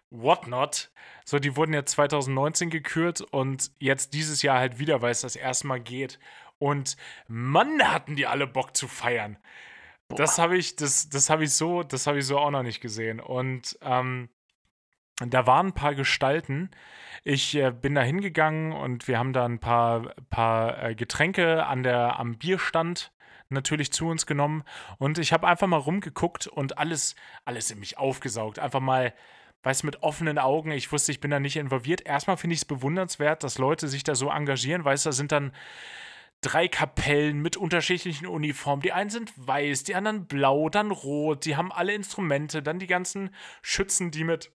[SPEAKER 1] whatnot, so, die wurden ja 2019 gekürt und jetzt dieses Jahr halt wieder, weil es das erste Mal geht. Und Mann, hatten die alle Bock zu feiern. Boah. Das habe ich, das, das habe ich so, das habe ich so auch noch nicht gesehen. Und ähm, da waren ein paar Gestalten. Ich äh, bin da hingegangen und wir haben da ein paar, paar äh, Getränke an der, am Bierstand natürlich zu uns genommen. Und ich habe einfach mal rumgeguckt und alles, alles in mich aufgesaugt. Einfach mal, weißt du, mit offenen Augen. Ich wusste, ich bin da nicht involviert. Erstmal finde ich es bewundernswert, dass Leute sich da so engagieren. Weißt du, da sind dann drei Kapellen mit unterschiedlichen Uniformen. Die einen sind weiß, die anderen blau, dann rot. Die haben alle Instrumente. Dann die ganzen Schützen, die mit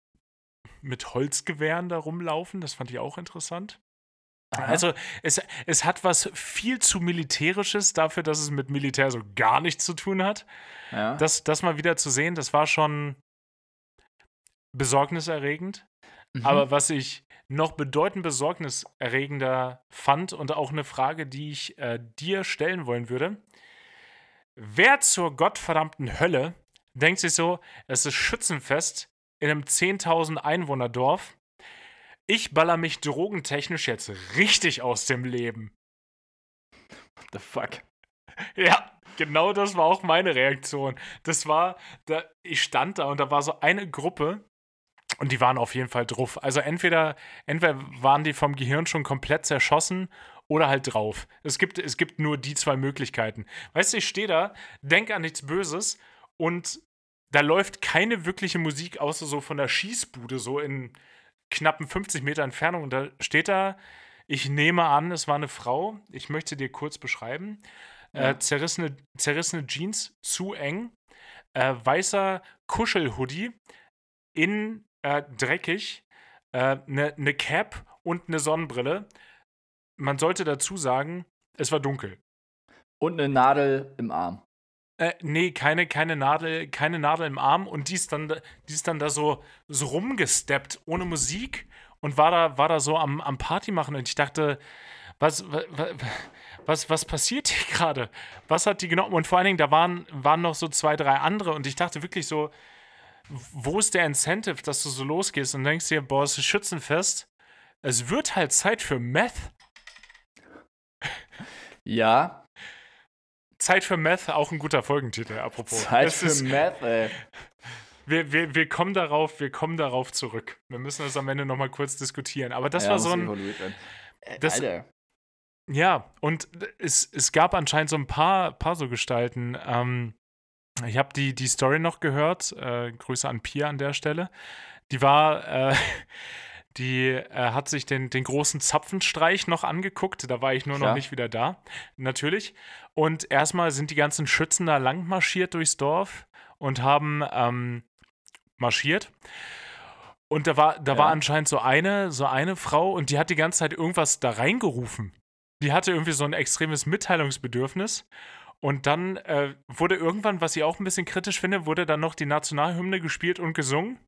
[SPEAKER 1] mit Holzgewehren da rumlaufen. Das fand ich auch interessant. Aha. Also es, es hat was viel zu militärisches dafür, dass es mit Militär so gar nichts zu tun hat. Ja. Das, das mal wieder zu sehen, das war schon besorgniserregend. Mhm. Aber was ich noch bedeutend besorgniserregender fand und auch eine Frage, die ich äh, dir stellen wollen würde. Wer zur gottverdammten Hölle denkt sich so, es ist Schützenfest, in einem 10.000 Einwohner-Dorf. Ich baller mich drogentechnisch jetzt richtig aus dem Leben.
[SPEAKER 2] What the fuck?
[SPEAKER 1] Ja, genau das war auch meine Reaktion. Das war, da, ich stand da und da war so eine Gruppe und die waren auf jeden Fall drauf. Also entweder, entweder waren die vom Gehirn schon komplett zerschossen oder halt drauf. Es gibt, es gibt nur die zwei Möglichkeiten. Weißt du, ich stehe da, denke an nichts Böses und da läuft keine wirkliche Musik, außer so von der Schießbude, so in knappen 50 Meter Entfernung. Und da steht da, ich nehme an, es war eine Frau, ich möchte dir kurz beschreiben. Ja. Äh, zerrissene, zerrissene Jeans, zu eng, äh, weißer Kuschelhoodie, in äh, dreckig, eine äh, ne Cap und eine Sonnenbrille. Man sollte dazu sagen, es war dunkel.
[SPEAKER 2] Und eine Nadel im Arm.
[SPEAKER 1] Äh, nee, keine, keine Nadel, keine Nadel im Arm und die ist dann, die ist dann da so, so rumgesteppt, ohne Musik und war da, war da so am, am Party machen und ich dachte, was, was, was, was passiert hier gerade? Was hat die genommen? Und vor allen Dingen, da waren, waren noch so zwei, drei andere und ich dachte wirklich so, wo ist der Incentive, dass du so losgehst und denkst dir, boah, es ist Schützenfest. Es wird halt Zeit für Meth.
[SPEAKER 2] Ja,
[SPEAKER 1] Zeit für Meth, auch ein guter Folgentitel, apropos.
[SPEAKER 2] Zeit es für ist, Meth, ey.
[SPEAKER 1] Wir, wir, wir, kommen darauf, wir kommen darauf zurück. Wir müssen das am Ende nochmal kurz diskutieren. Aber das ja, war so ein.
[SPEAKER 2] Äh, das, Alter.
[SPEAKER 1] Ja, und es, es gab anscheinend so ein paar, paar so Gestalten. Ähm, ich habe die, die Story noch gehört. Äh, Grüße an Pia an der Stelle. Die war. Äh, die äh, hat sich den, den großen Zapfenstreich noch angeguckt. Da war ich nur Klar. noch nicht wieder da, natürlich. Und erstmal sind die ganzen Schützen da lang marschiert durchs Dorf und haben ähm, marschiert. Und da war, da ja. war anscheinend so eine, so eine Frau und die hat die ganze Zeit irgendwas da reingerufen. Die hatte irgendwie so ein extremes Mitteilungsbedürfnis. Und dann äh, wurde irgendwann, was ich auch ein bisschen kritisch finde, wurde dann noch die Nationalhymne gespielt und gesungen.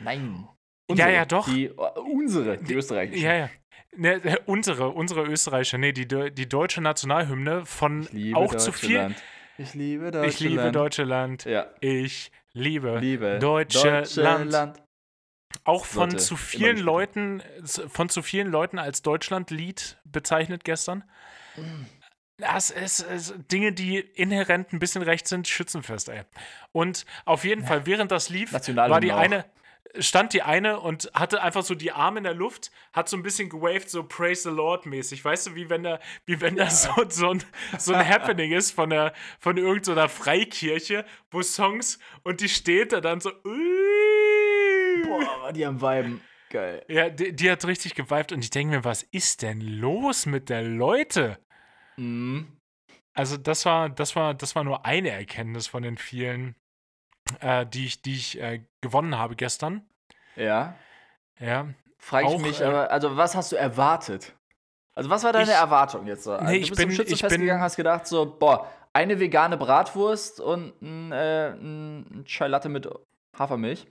[SPEAKER 2] Nein.
[SPEAKER 1] Unsere, ja, ja, doch.
[SPEAKER 2] Die, uh, unsere, die, die österreichische.
[SPEAKER 1] Ja, ja. Ne, unsere, unsere österreichische, nee, die, die deutsche Nationalhymne von auch zu viel.
[SPEAKER 2] Ich liebe Deutschland.
[SPEAKER 1] Ich liebe Deutschland.
[SPEAKER 2] Ja.
[SPEAKER 1] Ich liebe,
[SPEAKER 2] Liebe
[SPEAKER 1] Deutsche,
[SPEAKER 2] Deutsche
[SPEAKER 1] Land.
[SPEAKER 2] Land.
[SPEAKER 1] Auch von
[SPEAKER 2] Sollte
[SPEAKER 1] zu vielen Leuten, von zu vielen Leuten als Deutschlandlied bezeichnet gestern. Das ist, ist Dinge, die inhärent ein bisschen recht sind, Schützenfest, ey. Und auf jeden Fall, während das lief, war die
[SPEAKER 2] auch.
[SPEAKER 1] eine, stand die eine und hatte einfach so die Arme in der Luft, hat so ein bisschen gewaved, so Praise the Lord mäßig. Weißt du, wie wenn da, wie wenn da so, so ein, so ein Happening ist von, der, von irgendeiner Freikirche, wo Songs und die steht da dann so.
[SPEAKER 2] Boah, war die am Weiben. Geil.
[SPEAKER 1] Ja, die, die hat richtig geweibt und ich denke mir, was ist denn los mit der Leute?
[SPEAKER 2] Mhm.
[SPEAKER 1] Also das war, das war, das war nur eine Erkenntnis von den vielen, äh, die ich, die ich äh, gewonnen habe gestern.
[SPEAKER 2] Ja.
[SPEAKER 1] Ja.
[SPEAKER 2] Frage ich
[SPEAKER 1] Auch,
[SPEAKER 2] mich
[SPEAKER 1] äh,
[SPEAKER 2] aber, also was hast du erwartet? Also was war deine
[SPEAKER 1] Ich-
[SPEAKER 2] Erwartung jetzt so?
[SPEAKER 1] Nee,
[SPEAKER 2] du
[SPEAKER 1] ich
[SPEAKER 2] bist
[SPEAKER 1] bin-
[SPEAKER 2] zum Schützenfest
[SPEAKER 1] bin-
[SPEAKER 2] gegangen, hast gedacht so, boah, eine vegane Bratwurst und ein, äh, ein Chai Latte mit Hafermilch.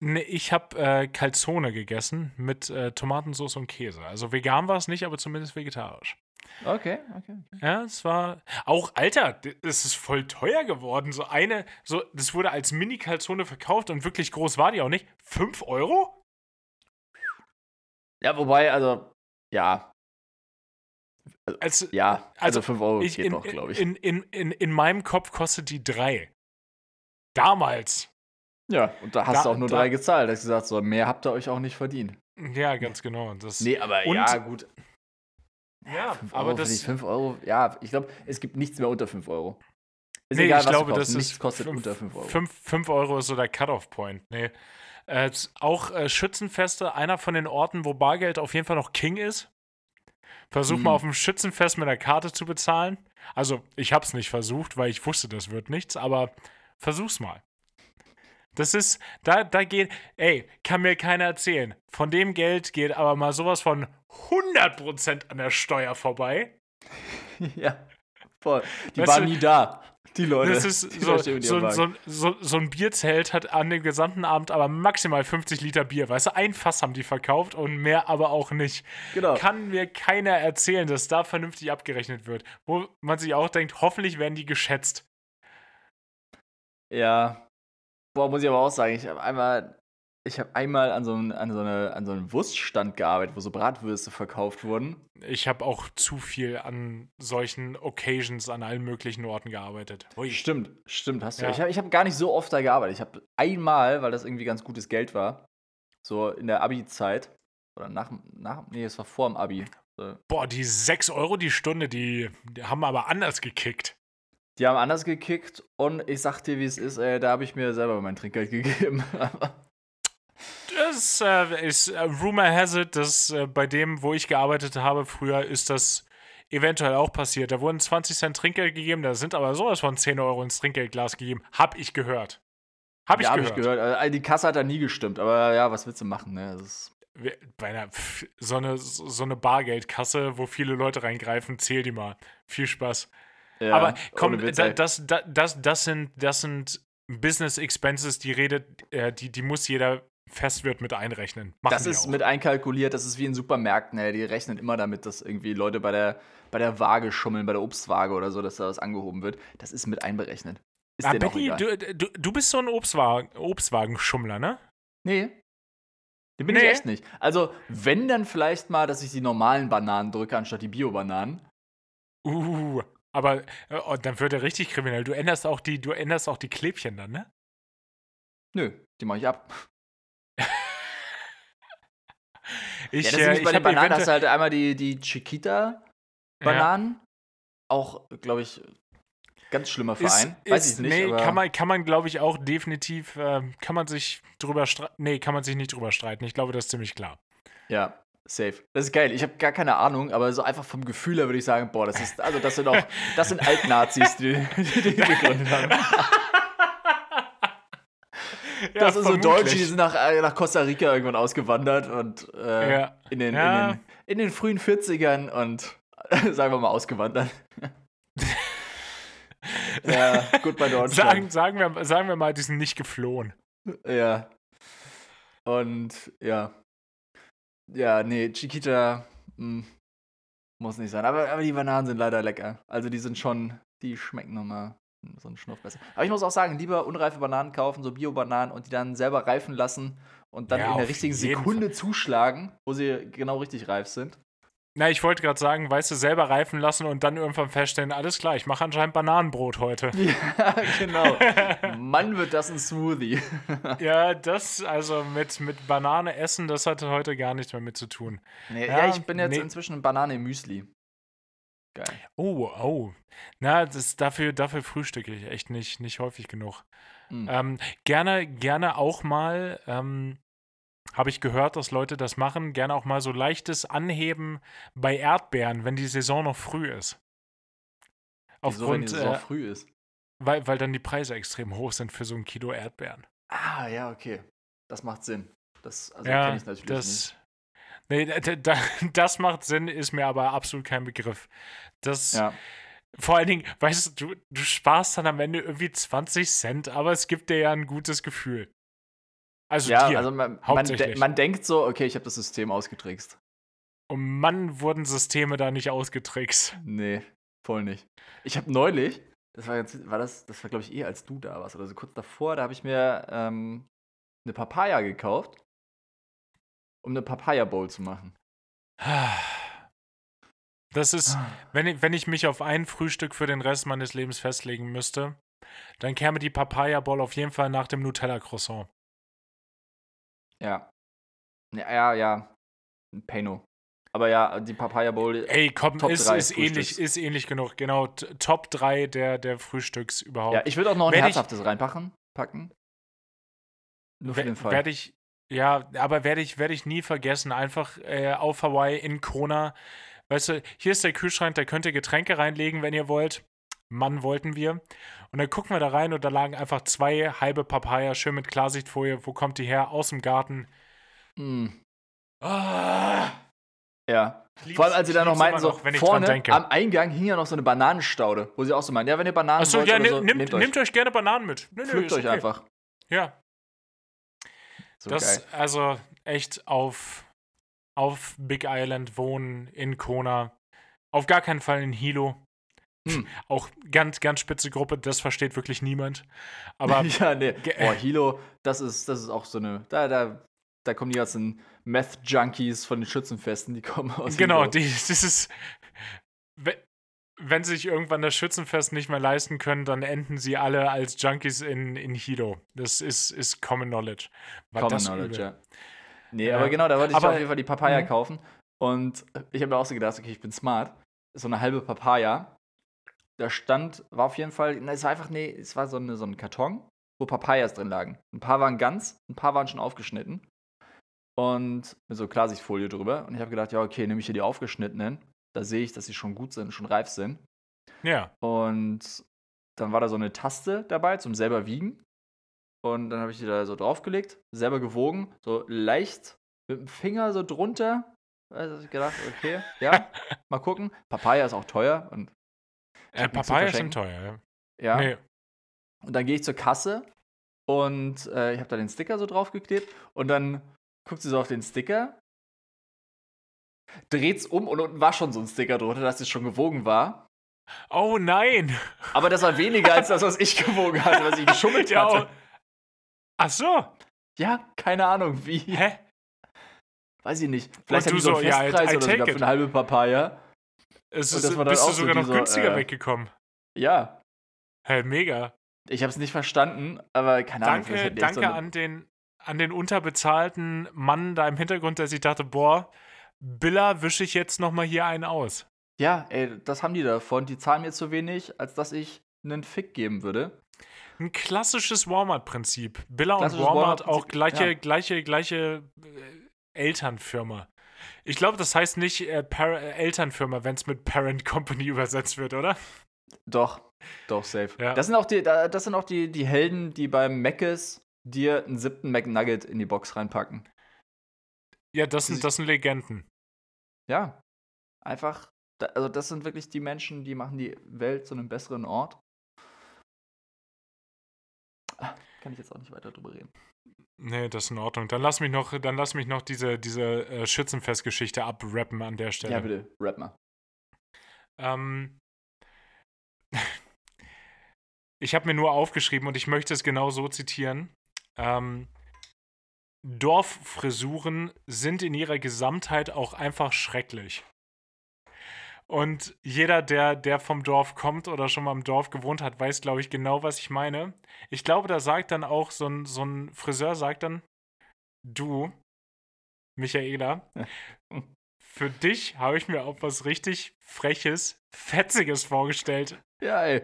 [SPEAKER 1] Nee, ich habe äh, Calzone gegessen mit äh, Tomatensauce und Käse. Also vegan war es nicht, aber zumindest vegetarisch.
[SPEAKER 2] Okay, okay.
[SPEAKER 1] Ja, es war auch, Alter, es ist voll teuer geworden. So eine, so, das wurde als Mini-Calzone verkauft und wirklich groß war die auch nicht. Fünf Euro?
[SPEAKER 2] Ja, wobei, also, ja,
[SPEAKER 1] Also,
[SPEAKER 2] ja, also
[SPEAKER 1] Also,
[SPEAKER 2] 5 Euro
[SPEAKER 1] ich,
[SPEAKER 2] geht
[SPEAKER 1] in,
[SPEAKER 2] noch, glaube ich.
[SPEAKER 1] In, in, in, in meinem Kopf kostet die drei. Damals.
[SPEAKER 2] ja, und da hast
[SPEAKER 1] da-
[SPEAKER 2] du auch nur
[SPEAKER 1] da-
[SPEAKER 2] drei gezahlt. Da hast du gesagt, so, mehr habt ihr euch auch nicht verdient.
[SPEAKER 1] Ja, ganz genau. Das,
[SPEAKER 2] Nee, aber
[SPEAKER 1] Und-
[SPEAKER 2] ja, gut.
[SPEAKER 1] Ja,
[SPEAKER 2] 5
[SPEAKER 1] aber
[SPEAKER 2] Euro
[SPEAKER 1] das.
[SPEAKER 2] die 5 Euro, ja, ich glaube, es gibt nichts mehr unter 5 Euro. Ist
[SPEAKER 1] Nee,
[SPEAKER 2] egal,
[SPEAKER 1] ich
[SPEAKER 2] was
[SPEAKER 1] glaube, das
[SPEAKER 2] nichts
[SPEAKER 1] ist
[SPEAKER 2] kostet
[SPEAKER 1] fünf-
[SPEAKER 2] unter 5 Euro.
[SPEAKER 1] 5 Euro ist so der Cut-Off-Point. Nee. Äh, auch äh, Schützenfeste, einer von den Orten, wo Bargeld auf jeden Fall noch King ist. Versuch mal
[SPEAKER 2] Mhm.
[SPEAKER 1] auf dem Schützenfest mit der Karte zu bezahlen. Also, ich hab's nicht versucht, weil ich wusste, das wird nichts, aber versuch's mal. Das ist, da, da geht, ey, kann mir keiner erzählen. Von dem Geld geht aber mal sowas von 100% an der Steuer vorbei.
[SPEAKER 2] ja, voll. Die
[SPEAKER 1] Weißt
[SPEAKER 2] waren
[SPEAKER 1] du,
[SPEAKER 2] nie da, die Leute.
[SPEAKER 1] Das ist so, so, so, so ein Bierzelt hat an dem gesamten Abend aber maximal 50 Liter Bier. Weißt du, ein Fass haben die verkauft und mehr aber auch nicht.
[SPEAKER 2] Genau.
[SPEAKER 1] Kann mir keiner erzählen, dass da vernünftig abgerechnet wird. Wo man sich auch denkt, hoffentlich werden die geschätzt.
[SPEAKER 2] Ja. Boah, muss ich aber auch sagen, ich habe einmal, ich habe einmal an so, einem- an, so eine, an so einem Wurststand gearbeitet, wo so Bratwürste verkauft wurden.
[SPEAKER 1] Ich habe auch zu viel an solchen Occasions an allen möglichen Orten gearbeitet. Ui.
[SPEAKER 2] Stimmt, stimmt, hast du.
[SPEAKER 1] Ja.
[SPEAKER 2] Ich habe ich hab gar nicht so oft da gearbeitet. Ich habe einmal, weil das irgendwie ganz gutes Geld war, so in der Abi-Zeit, oder nach, nach, nee, es war vor dem Abi. So.
[SPEAKER 1] Boah, die 6 Euro die Stunde, die, die haben aber anders gekickt.
[SPEAKER 2] Die haben anders gekickt und ich sag dir, wie es ist, ey, da habe ich mir selber mein Trinkgeld gegeben.
[SPEAKER 1] Das äh, ist, äh, Rumor has it, dass äh, bei dem, wo ich gearbeitet habe früher, ist das eventuell auch passiert. Da wurden 20 Cent Trinkgeld gegeben, da sind aber sowas von 10 Euro ins Trinkgeldglas gegeben. Hab ich gehört. Hab ich
[SPEAKER 2] ja, hab
[SPEAKER 1] gehört.
[SPEAKER 2] ich gehört. Also, die Kasse hat da nie gestimmt, aber ja, was willst du machen, ne? Das ist,
[SPEAKER 1] Bei einer, so, eine, so eine Bargeldkasse, wo viele Leute reingreifen, zähl die mal. Viel Spaß.
[SPEAKER 2] Ja,
[SPEAKER 1] aber komm,
[SPEAKER 2] Witz,
[SPEAKER 1] da, das, da, das, das, sind, das sind Business Expenses, die redet, äh, die, die muss jeder Festwirt mit einrechnen. Machen
[SPEAKER 2] Das ist
[SPEAKER 1] auch.
[SPEAKER 2] mit einkalkuliert, das ist wie in Supermärkten, ey. Die rechnen immer damit, dass irgendwie Leute bei der, bei der Waage schummeln, bei der Obstwaage oder so, dass da was angehoben wird. Das ist mit einberechnet. Ist
[SPEAKER 1] Ah,
[SPEAKER 2] egal.
[SPEAKER 1] du, du, du bist so ein Obstwagen, Obstwagenschummler, ne?
[SPEAKER 2] Nee. Den bin
[SPEAKER 1] Nee.
[SPEAKER 2] ich echt nicht. Also, wenn dann vielleicht mal, dass ich die normalen Bananen drücke, anstatt die Bio-Bananen.
[SPEAKER 1] Uh, aber äh, oh, dann wird er richtig kriminell. Du änderst auch die, du änderst auch die Klebchen dann, ne?
[SPEAKER 2] Nö, die mache ich ab.
[SPEAKER 1] Ich,
[SPEAKER 2] ja, das ist
[SPEAKER 1] äh, ich
[SPEAKER 2] bei den Bananen
[SPEAKER 1] Evente-
[SPEAKER 2] hast du halt einmal die, die Chiquita-Bananen. Auch, glaube ich, ganz schlimmer Verein.
[SPEAKER 1] Ist,
[SPEAKER 2] Weiß
[SPEAKER 1] ist,
[SPEAKER 2] ich nicht.
[SPEAKER 1] Nee,
[SPEAKER 2] aber
[SPEAKER 1] kann man, kann man glaube ich, auch definitiv, äh, kann man sich drüber streiten. Nee, kann man sich nicht drüber streiten. Ich glaube, das ist ziemlich klar.
[SPEAKER 2] Ja, safe. Das ist geil. Ich habe gar keine Ahnung, aber so einfach vom Gefühl her würde ich sagen, boah, das ist, also das sind auch, das sind Altnazis, die, die, gegründet haben. das sind so. Deutsche, die sind nach, äh, nach Costa Rica irgendwann ausgewandert und äh,
[SPEAKER 1] Ja.
[SPEAKER 2] in, den,
[SPEAKER 1] Ja.
[SPEAKER 2] in, den, in den frühen 40ern und sagen wir mal ausgewandert. ja, gut bei Deutschland.
[SPEAKER 1] Sagen, sagen, wir, sagen wir mal, die sind nicht geflohen.
[SPEAKER 2] Ja. Und ja. Ja, nee, Chiquita mh, muss nicht sein. Aber, aber die Bananen sind leider lecker. Also die sind schon, die schmecken nochmal so einen Schnuff besser. Aber ich muss auch sagen, lieber unreife Bananen kaufen, so Bio-Bananen und die dann selber reifen lassen und dann ja, in der richtigen Sekunde Fall. zuschlagen, wo sie genau richtig reif sind.
[SPEAKER 1] Na, ich wollte gerade sagen, weißt du, selber reifen lassen und dann irgendwann feststellen, alles klar, ich mache anscheinend Bananenbrot heute.
[SPEAKER 2] Ja, genau. Mann, wird das ein Smoothie.
[SPEAKER 1] ja, das, also mit, mit Banane essen, das hatte heute gar nichts mehr mit zu tun.
[SPEAKER 2] Nee, ja, ja, ich bin jetzt nee. inzwischen Banane Müsli.
[SPEAKER 1] Geil. Oh, oh. Na, das, dafür, dafür frühstücke ich echt nicht, nicht häufig genug. Mhm. Ähm, gerne, gerne auch mal, ähm, habe ich gehört, dass Leute das machen, gerne auch mal so leichtes Anheben bei Erdbeeren, wenn die Saison noch früh ist.
[SPEAKER 2] Aufgrund, Wieso, wenn die Saison äh, früh ist?
[SPEAKER 1] Weil, weil dann die Preise extrem hoch sind für so ein Kilo Erdbeeren.
[SPEAKER 2] Ah, ja, okay. Das macht Sinn. Das also ja, kenne ich natürlich das, nicht.
[SPEAKER 1] Nee, das macht Sinn, ist mir aber absolut kein Begriff. Das. Ja. Vor allen Dingen, weißt du, du sparst dann am Ende irgendwie 20 Cent, aber es gibt dir ja ein gutes Gefühl.
[SPEAKER 2] Also ja, dir, also man, man, de man, denkt so, okay, ich habe das System ausgetrickst.
[SPEAKER 1] Und Mann, wurden Systeme da nicht ausgetrickst.
[SPEAKER 2] Nee, voll nicht. Ich habe neulich, das war ganz, war das, das war glaube ich eh, als du da warst oder so kurz davor, da habe ich mir ähm, eine Papaya gekauft um eine Papaya Bowl zu machen.
[SPEAKER 1] Das ist, wenn ich, wenn ich mich auf ein Frühstück für den Rest meines Lebens festlegen müsste, dann käme die Papaya Bowl auf jeden Fall nach dem Nutella Croissant.
[SPEAKER 2] Ja. Ja, ja, ja. Pano. Aber ja, die Papaya Bowl.
[SPEAKER 1] Ey, komm, Top ist, ist ähnlich, ist ähnlich genug. Genau, Top 3 der, der Frühstücks überhaupt. Ja,
[SPEAKER 2] ich würde auch noch ein werd herzhaftes ich, reinpacken. Packen.
[SPEAKER 1] Nur für den Fall. Werde ich, ja, aber werde ich, werd ich nie vergessen. Einfach äh, auf Hawaii in Kona. Weißt du, hier ist der Kühlschrank, da könnt ihr Getränke reinlegen, wenn ihr wollt. Mann, wollten wir. Und dann gucken wir da rein und da lagen einfach zwei halbe Papaya, schön mit Klarsichtfolie. Wo kommt die her? Aus dem Garten.
[SPEAKER 2] Mm. Ah. Ja. Vor allem, als sie da noch meinten, so noch, vorne am Eingang hing ja noch so eine Bananenstaude, wo sie auch so meinen, ja, wenn ihr Bananen
[SPEAKER 1] Achso,
[SPEAKER 2] wollt
[SPEAKER 1] ja, ne, so, nehmt, nehmt, euch. nehmt, euch. gerne Bananen mit.
[SPEAKER 2] Nö, Pflückt euch okay. einfach.
[SPEAKER 1] Ja, so das, geil. also echt auf, auf Big Island wohnen, in Kona. Auf gar keinen Fall in Hilo. Hm. Auch ganz, ganz spitze Gruppe, das versteht wirklich niemand. Aber.
[SPEAKER 2] ja, nee. Boah, Hilo, das ist, das ist auch so eine. Da, da, da kommen die ganzen Meth-Junkies von den Schützenfesten, die kommen aus.
[SPEAKER 1] Genau, Hilo. die, das ist wenn sie sich irgendwann das Schützenfest nicht mehr leisten können, dann enden sie alle als Junkies in, in Hilo. Das ist, ist Common Knowledge.
[SPEAKER 2] War Common Knowledge, übel. ja. Nee, aber genau, da wollte ich aber, auf jeden Fall die Papaya mhm. kaufen. Und ich habe mir auch so gedacht, okay, ich bin smart. So eine halbe Papaya. Da stand, war auf jeden Fall, na, es war einfach, nee, es war so, eine, so ein Karton, wo Papayas drin lagen. Ein paar waren ganz, ein paar waren schon aufgeschnitten. Und mit so Klarsichtfolie drüber. Und ich habe gedacht, ja, okay, nehme ich hier die aufgeschnittenen da sehe ich, dass sie schon gut sind, schon reif sind.
[SPEAKER 1] Ja.
[SPEAKER 2] Und dann war da so eine Taste dabei zum selber wiegen. Und dann habe ich die da so draufgelegt, selber gewogen, so leicht mit dem Finger so drunter. Also ich gedacht, okay, ja, mal gucken. Papaya ist auch teuer. Und
[SPEAKER 1] äh, Papaya sind teuer,
[SPEAKER 2] ja. Nee. Und dann gehe ich zur Kasse und äh, ich habe da den Sticker so draufgeklebt und dann guckt sie so auf den Sticker dreht's um und unten war schon so ein Sticker drunter, dass es schon gewogen war.
[SPEAKER 1] Oh nein!
[SPEAKER 2] Aber das war weniger als das, was ich gewogen hatte, was ich geschummelt ja, hatte.
[SPEAKER 1] Ach so.
[SPEAKER 2] Ja, keine Ahnung, wie.
[SPEAKER 1] Hä?
[SPEAKER 2] Weiß ich nicht. Vielleicht hat die so einen Festpreis ja, I, I oder sogar für eine halbe Papaya.
[SPEAKER 1] Es ist, bist du sogar noch so, günstiger äh, weggekommen.
[SPEAKER 2] Ja.
[SPEAKER 1] Hä, mega.
[SPEAKER 2] Ich habe es nicht verstanden, aber keine
[SPEAKER 1] danke, Ahnung. Danke so an, den, an den unterbezahlten Mann da im Hintergrund, der sich dachte, boah, Billa wische ich jetzt nochmal hier einen aus.
[SPEAKER 2] Ja, ey, das haben die davon. Die zahlen mir zu wenig, als dass ich einen Fick geben würde.
[SPEAKER 1] Ein klassisches Walmart-Prinzip. Billa und Walmart, Walmart auch gleiche, ja. gleiche, gleiche äh, Elternfirma. Ich glaube, das heißt nicht äh, äh Elternfirma, wenn es mit Parent Company übersetzt wird, oder?
[SPEAKER 2] Doch, doch, safe. Ja. Das sind auch, die, das sind auch die, die Helden, die beim Meckes dir einen siebten McNugget in die Box reinpacken.
[SPEAKER 1] Ja, das sind, das sind Legenden.
[SPEAKER 2] Ja, einfach, also das sind wirklich die Menschen, die machen die Welt zu einem besseren Ort. Ah, kann ich jetzt auch nicht weiter drüber reden.
[SPEAKER 1] Nee, das ist in Ordnung. Dann lass mich noch, dann lass mich noch diese, diese äh, Schützenfestgeschichte abrappen an der Stelle.
[SPEAKER 2] Ja, bitte, rap mal.
[SPEAKER 1] Ähm, ich habe mir nur aufgeschrieben und ich möchte es genau so zitieren. Ähm, Dorffrisuren sind in ihrer Gesamtheit auch einfach schrecklich. Und jeder, der, der vom Dorf kommt oder schon mal im Dorf gewohnt hat, weiß, glaube ich, genau, was ich meine. Ich glaube, da sagt dann auch so ein, so ein Friseur, sagt dann, du, Michaela, für dich habe ich mir auch was richtig Freches, Fetziges vorgestellt.
[SPEAKER 2] Ja, ey.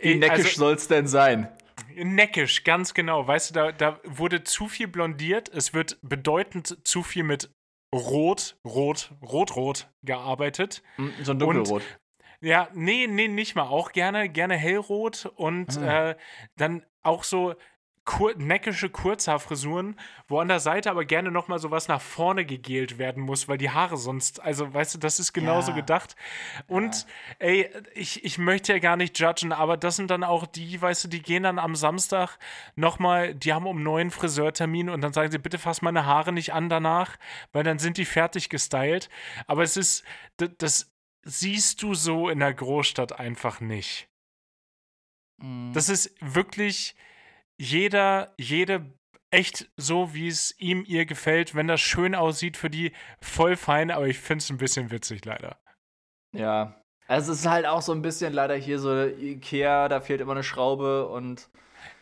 [SPEAKER 2] Wie neckisch also, soll es denn sein?
[SPEAKER 1] Neckisch, ganz genau. Weißt du, da, da wurde zu viel blondiert. Es wird bedeutend zu viel mit Rot, Rot, Rot, Rot gearbeitet.
[SPEAKER 2] Hm, so ein Dunkelrot. Und,
[SPEAKER 1] ja, nee, nee, nicht mal. Auch gerne, gerne hellrot und ah. äh, dann auch so kur neckische Kurzhaarfrisuren, wo an der Seite aber gerne nochmal so was nach vorne gegelt werden muss, weil die Haare sonst, also weißt du, das ist genauso ja. gedacht. Und ja. ey, ich, ich möchte ja gar nicht judgen, aber das sind dann auch die, weißt du, die gehen dann am Samstag nochmal, die haben um neun Friseurtermin und dann sagen sie, bitte fass meine Haare nicht an danach, weil dann sind die fertig gestylt. Aber es ist, das, das siehst du so in der Großstadt einfach nicht. Mhm. Das ist wirklich jeder, jede echt so, wie es ihm, ihr gefällt. Wenn das schön aussieht, für die voll fein, aber ich finde es ein bisschen witzig, leider.
[SPEAKER 2] Ja. Also es ist halt auch so ein bisschen leider hier so Ikea, da fehlt immer eine Schraube und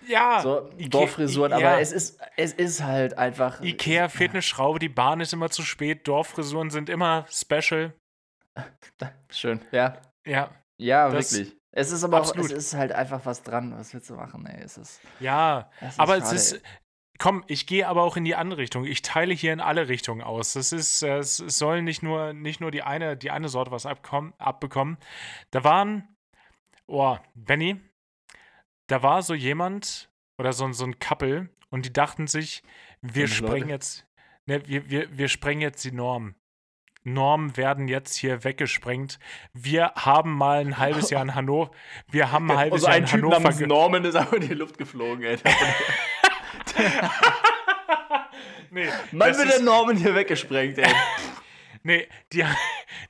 [SPEAKER 1] ja,
[SPEAKER 2] so Dorffrisuren, aber es ist, es ist halt einfach.
[SPEAKER 1] Ikea fehlt eine Schraube, die Bahn ist immer zu spät, Dorffrisuren sind immer special.
[SPEAKER 2] Schön, ja.
[SPEAKER 1] Ja.
[SPEAKER 2] Ja, wirklich. Es ist aber Absolut. auch, es ist halt einfach was dran. Was willst du machen, ey? Es ist,
[SPEAKER 1] ja, es ist aber schade, es ist. Ey. Komm, ich gehe aber auch in die andere Richtung. Ich teile hier in alle Richtungen aus. Das ist, es soll nicht nur, nicht nur die eine, die eine Sorte was abkommen, abbekommen. Da waren, oh, Benny, da war so jemand oder so, so ein Couple und die dachten sich, wir sprengen jetzt, ne, wir, wir, wir sprengen jetzt die Norm. Normen werden jetzt hier weggesprengt. Wir haben mal ein halbes Jahr in Hannover. Wir haben ein halbes also Jahr in typ Hannover. Namens
[SPEAKER 2] Norman ist aber in die Luft geflogen, ey. nee, Mann wird der Norman hier weggesprengt, ey.
[SPEAKER 1] nee, die,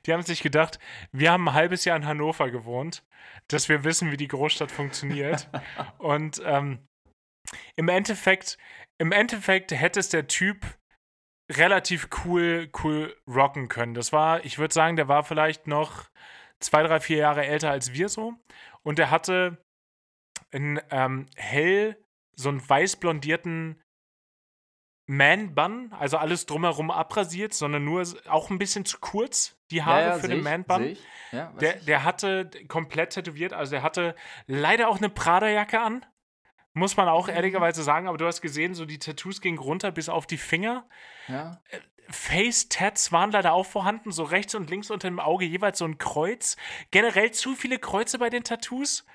[SPEAKER 1] die haben sich gedacht, wir haben ein halbes Jahr in Hannover gewohnt, dass wir wissen, wie die Großstadt funktioniert. Und ähm, im Endeffekt, im Endeffekt hätte es der Typ relativ cool, cool rocken können. Das war, ich würde sagen, der war vielleicht noch zwei, drei, vier Jahre älter als wir so. Und er hatte ein ähm, hell, so einen weiß blondierten Man-Bun, also alles drumherum abrasiert, sondern nur auch ein bisschen zu kurz, die Haare ja, ja, für den Man-Bun. Ja, der, der hatte komplett tätowiert, also der hatte leider auch eine Prada-Jacke an. Muss man auch mhm. ehrlicherweise sagen, aber du hast gesehen, so die Tattoos gingen runter bis auf die Finger.
[SPEAKER 2] Ja. Äh,
[SPEAKER 1] Face-Tats waren leider auch vorhanden, so rechts und links unter dem Auge jeweils so ein Kreuz. Generell zu viele Kreuze bei den Tattoos.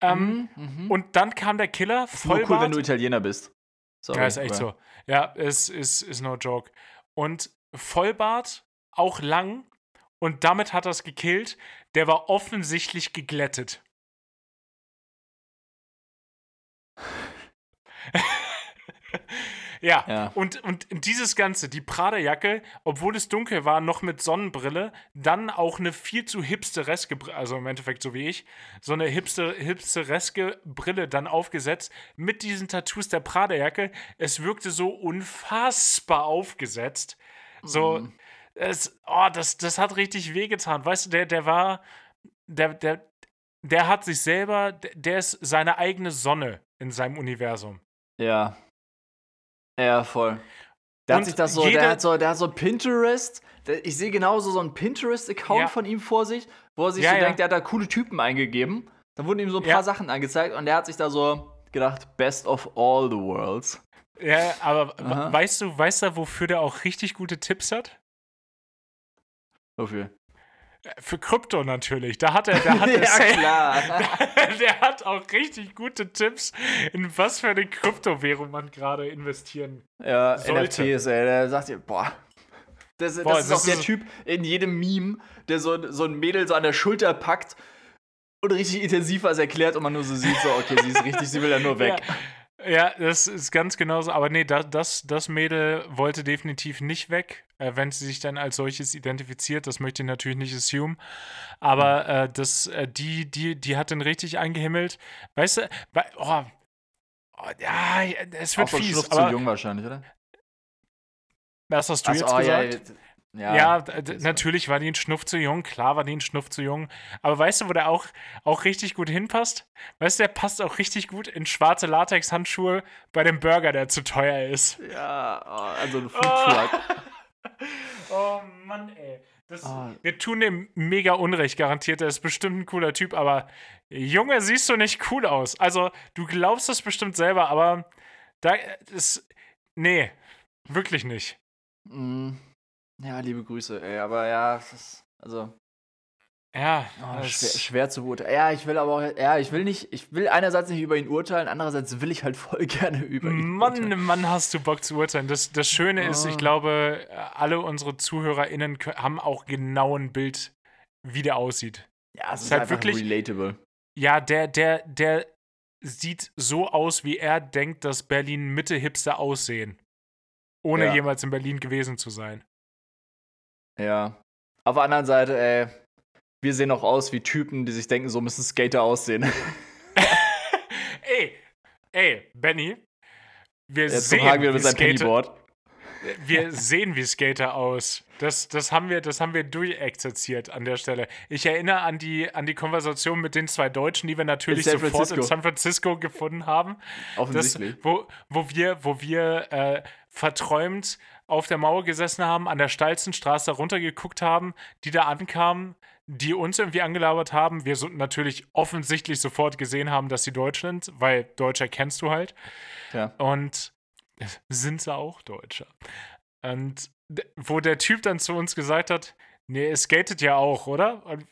[SPEAKER 1] Ähm, mhm, mhm. und dann kam der Killer.
[SPEAKER 2] Vollbart. Nur cool, wenn du Italiener bist.
[SPEAKER 1] Sorry, ja, ist echt so. Ja, ist, ist, ist no joke. Und Vollbart, auch lang. Und damit hat er es gekillt. Der war offensichtlich geglättet. ja, ja, Und, und dieses Ganze, die Prada-Jacke, obwohl es dunkel war, noch mit Sonnenbrille, dann auch eine viel zu hipstereske, also im Endeffekt so wie ich, so eine hipster, hipstereske Brille dann aufgesetzt mit diesen Tattoos der Prada-Jacke. Es wirkte so unfassbar aufgesetzt. So, mhm. es, oh, das, das hat richtig wehgetan. Weißt du, der, der war, der, der, der hat sich selber, der ist seine eigene Sonne in seinem Universum.
[SPEAKER 2] Ja. Ja, voll. Der und hat sich das so, der hat so, der hat so Pinterest. Der, ich sehe genauso so einen Pinterest-Account ja. von ihm vor sich, wo er sich ja, so ja. denkt, der hat da coole Typen eingegeben. Dann wurden ihm so ein paar Sachen angezeigt und der hat sich da so gedacht, best of all the worlds.
[SPEAKER 1] Ja, aber weißt du, weißt du, wofür der auch richtig gute Tipps hat?
[SPEAKER 2] Wofür?
[SPEAKER 1] Für Krypto natürlich. Da hat er, da hat er ja, klar. Der, hat auch richtig gute Tipps, in was für eine Kryptowährung man gerade investieren
[SPEAKER 2] ja, sollte. NFTs, ey. Der sagt dir, boah. Das, boah, das ist doch der Typ in jedem Meme, der so, so ein Mädel so an der Schulter packt und richtig intensiv was erklärt und man nur so sieht, so, okay, sie ist richtig, sie will ja nur weg.
[SPEAKER 1] Ja. Ja, das ist ganz genauso. Aber nee, das, das, das Mädel wollte definitiv nicht weg. Äh, wenn sie sich dann als solches identifiziert, das möchte ich natürlich nicht assume. Aber hm. äh, das, äh, die, die, die hat den richtig eingehimmelt. Weißt du, oh, oh, ja, es wird Auch fies.
[SPEAKER 2] Aber, zu jung wahrscheinlich, oder?
[SPEAKER 1] Was hast du Ach, jetzt oh, gesagt? Ja, ja, ja natürlich war die ein Schnuff zu jung, klar war die ein Schnuff zu jung. Aber weißt du, wo der auch, auch richtig gut hinpasst? Weißt du, der passt auch richtig gut in schwarze Latex-Handschuhe bei dem Burger, der zu teuer ist.
[SPEAKER 2] Ja, oh, also ein Foodtruck.
[SPEAKER 1] Oh. oh Mann, ey. Das, oh. Wir tun dem mega Unrecht, garantiert. Der ist bestimmt ein cooler Typ, aber Junge, siehst du nicht cool aus. Also, du glaubst das bestimmt selber, aber da ist. Nee, wirklich nicht.
[SPEAKER 2] Mm. Ja, liebe Grüße, ey. Aber ja, es ist, also.
[SPEAKER 1] Ja,
[SPEAKER 2] oh, schwer, schwer, zu beurteilen. Ja, ich will aber auch, ja, ich will nicht, ich will einerseits nicht über ihn urteilen, andererseits will ich halt voll gerne über ihn
[SPEAKER 1] Mann, urteilen. Mann, hast du Bock zu urteilen. Das, das Schöne oh. ist, ich ah. glaube, alle unsere ZuhörerInnen haben auch genau ein Bild, wie der aussieht.
[SPEAKER 2] Ja, es ist, ist halt wirklich relatable.
[SPEAKER 1] Ja, der, der, der sieht so aus, wie er denkt, dass Berlin Mitte Hipster aussehen. Ohne ja. jemals in Berlin gewesen zu sein.
[SPEAKER 2] Ja. Auf der anderen Seite, ey, wir sehen auch aus wie Typen, die sich denken, so müssen Skater aussehen.
[SPEAKER 1] ey, ey, Benny, wir
[SPEAKER 2] Jetzt
[SPEAKER 1] sehen
[SPEAKER 2] Hagen wieder mit seinem Pennyboard.
[SPEAKER 1] Wir sehen wie Skater aus. Das, das haben wir, das haben wir durchexerziert an der Stelle. Ich erinnere an die, an die Konversation mit den zwei Deutschen, die wir natürlich in sofort Francisco. in San Francisco gefunden haben.
[SPEAKER 2] Offensichtlich.
[SPEAKER 1] Das, wo, wo wir, wo wir äh, verträumt auf der Mauer gesessen haben, an der steilsten Straße runtergeguckt haben, die da ankamen, die uns irgendwie angelabert haben. Wir so natürlich offensichtlich sofort gesehen haben, dass sie Deutsch sind, weil Deutscher kennst du halt.
[SPEAKER 2] Ja.
[SPEAKER 1] Und sind sie auch Deutscher. Und wo der Typ dann zu uns gesagt hat, nee, es skatet ja auch, oder? Und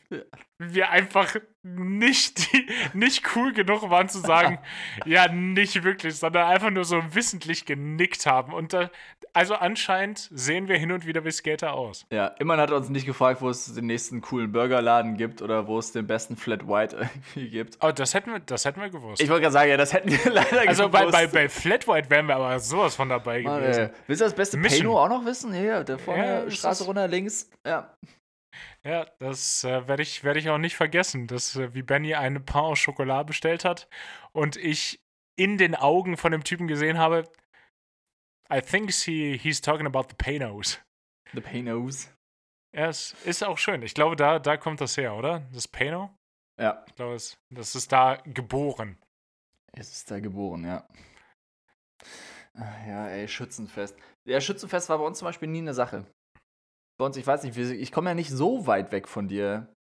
[SPEAKER 1] wir einfach nicht, nicht cool genug waren zu sagen, ja, nicht wirklich, sondern einfach nur so wissentlich genickt haben. Und da, also anscheinend sehen wir hin und wieder wie Skater aus.
[SPEAKER 2] Ja, immerhin hat er uns nicht gefragt, wo es den nächsten coolen Burgerladen gibt oder wo es den besten Flat White irgendwie gibt.
[SPEAKER 1] Oh, das hätten wir, das hätten wir gewusst.
[SPEAKER 2] Ich wollte gerade sagen, ja, das hätten wir leider
[SPEAKER 1] also gewusst. Also bei, bei, bei Flat White wären wir aber sowas von dabei Mann, gewesen. Ey.
[SPEAKER 2] Willst du das beste Mission. Pano auch noch wissen? Hier, der vorne ja, Straße runter links. Ja.
[SPEAKER 1] Ja, das äh, werde ich, werd ich auch nicht vergessen, dass äh, wie Benny eine Pain au Chocolat bestellt hat und ich in den Augen von dem Typen gesehen habe, I think he, he's talking about the Panos.
[SPEAKER 2] The Panos.
[SPEAKER 1] Ja, es ist auch schön. Ich glaube, da, da kommt das her, oder? Das Pano?
[SPEAKER 2] Ja.
[SPEAKER 1] Ich glaube, es, das ist da geboren.
[SPEAKER 2] Es ist da geboren, ja. Ja, ey, Schützenfest. Ja, Schützenfest war bei uns zum Beispiel nie eine Sache bei uns, ich weiß nicht, ich komme ja nicht so weit weg von dir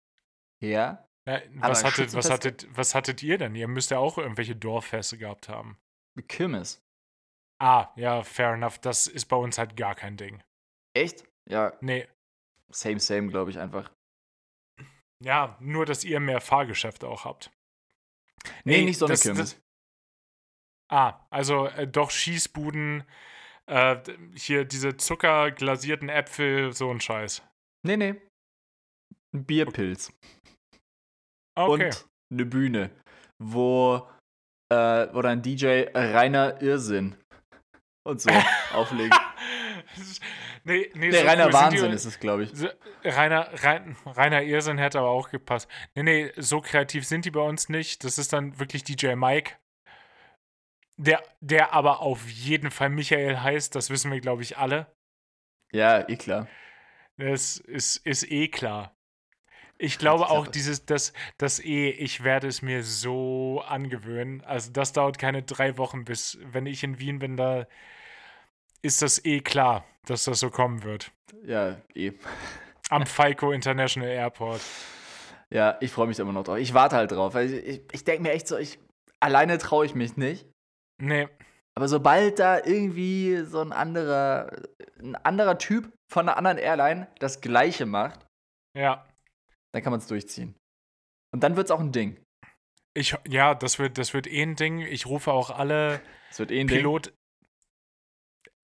[SPEAKER 2] her.
[SPEAKER 1] Na, was, hattet, was, hattet, was hattet ihr denn? Ihr müsst ja auch irgendwelche Dorffeste gehabt haben.
[SPEAKER 2] Kirmes.
[SPEAKER 1] Ah, ja, fair enough. Das ist bei uns halt gar kein Ding.
[SPEAKER 2] Echt? Ja.
[SPEAKER 1] Nee.
[SPEAKER 2] Same, same, glaube ich einfach.
[SPEAKER 1] Ja, nur, dass ihr mehr Fahrgeschäfte auch habt.
[SPEAKER 2] Nee, nee nicht so eine das, Kirmes. Das,
[SPEAKER 1] ah, also äh, doch Schießbuden, äh, hier diese zuckerglasierten Äpfel, so ein Scheiß.
[SPEAKER 2] Nee, nee. Ein Bierpilz.
[SPEAKER 1] Okay.
[SPEAKER 2] Und eine Bühne, wo, äh, wo dein DJ reiner Irrsinn und so auflegt.
[SPEAKER 1] nee, nee,
[SPEAKER 2] nee so reiner cool Wahnsinn die, ist es, glaube ich.
[SPEAKER 1] So, reiner, rein, reiner Irrsinn hätte aber auch gepasst. Nee, nee, so kreativ sind die bei uns nicht. Das ist dann wirklich DJ Mike. Der, der aber auf jeden Fall Michael heißt, das wissen wir, glaube ich, alle.
[SPEAKER 2] Ja, eh klar.
[SPEAKER 1] Das ist, ist eh klar. Ich glaube auch, dieses, das, das eh, ich werde es mir so angewöhnen. Also, das dauert keine drei Wochen, bis, wenn ich in Wien bin, da ist das eh klar, dass das so kommen wird.
[SPEAKER 2] Ja, eh.
[SPEAKER 1] Am Falco International Airport.
[SPEAKER 2] Ja, ich freue mich immer noch drauf. Ich warte halt drauf. Ich, ich, ich denke mir echt so, ich, alleine traue ich mich nicht.
[SPEAKER 1] Nee.
[SPEAKER 2] Aber sobald da irgendwie so ein anderer, ein anderer Typ von einer anderen Airline das Gleiche macht,
[SPEAKER 1] ja.
[SPEAKER 2] dann kann man es durchziehen. Und dann wird es auch ein Ding.
[SPEAKER 1] Ich, ja, das wird, das wird eh ein Ding. Ich rufe auch alle
[SPEAKER 2] das wird eh ein
[SPEAKER 1] Pilot.
[SPEAKER 2] Ding.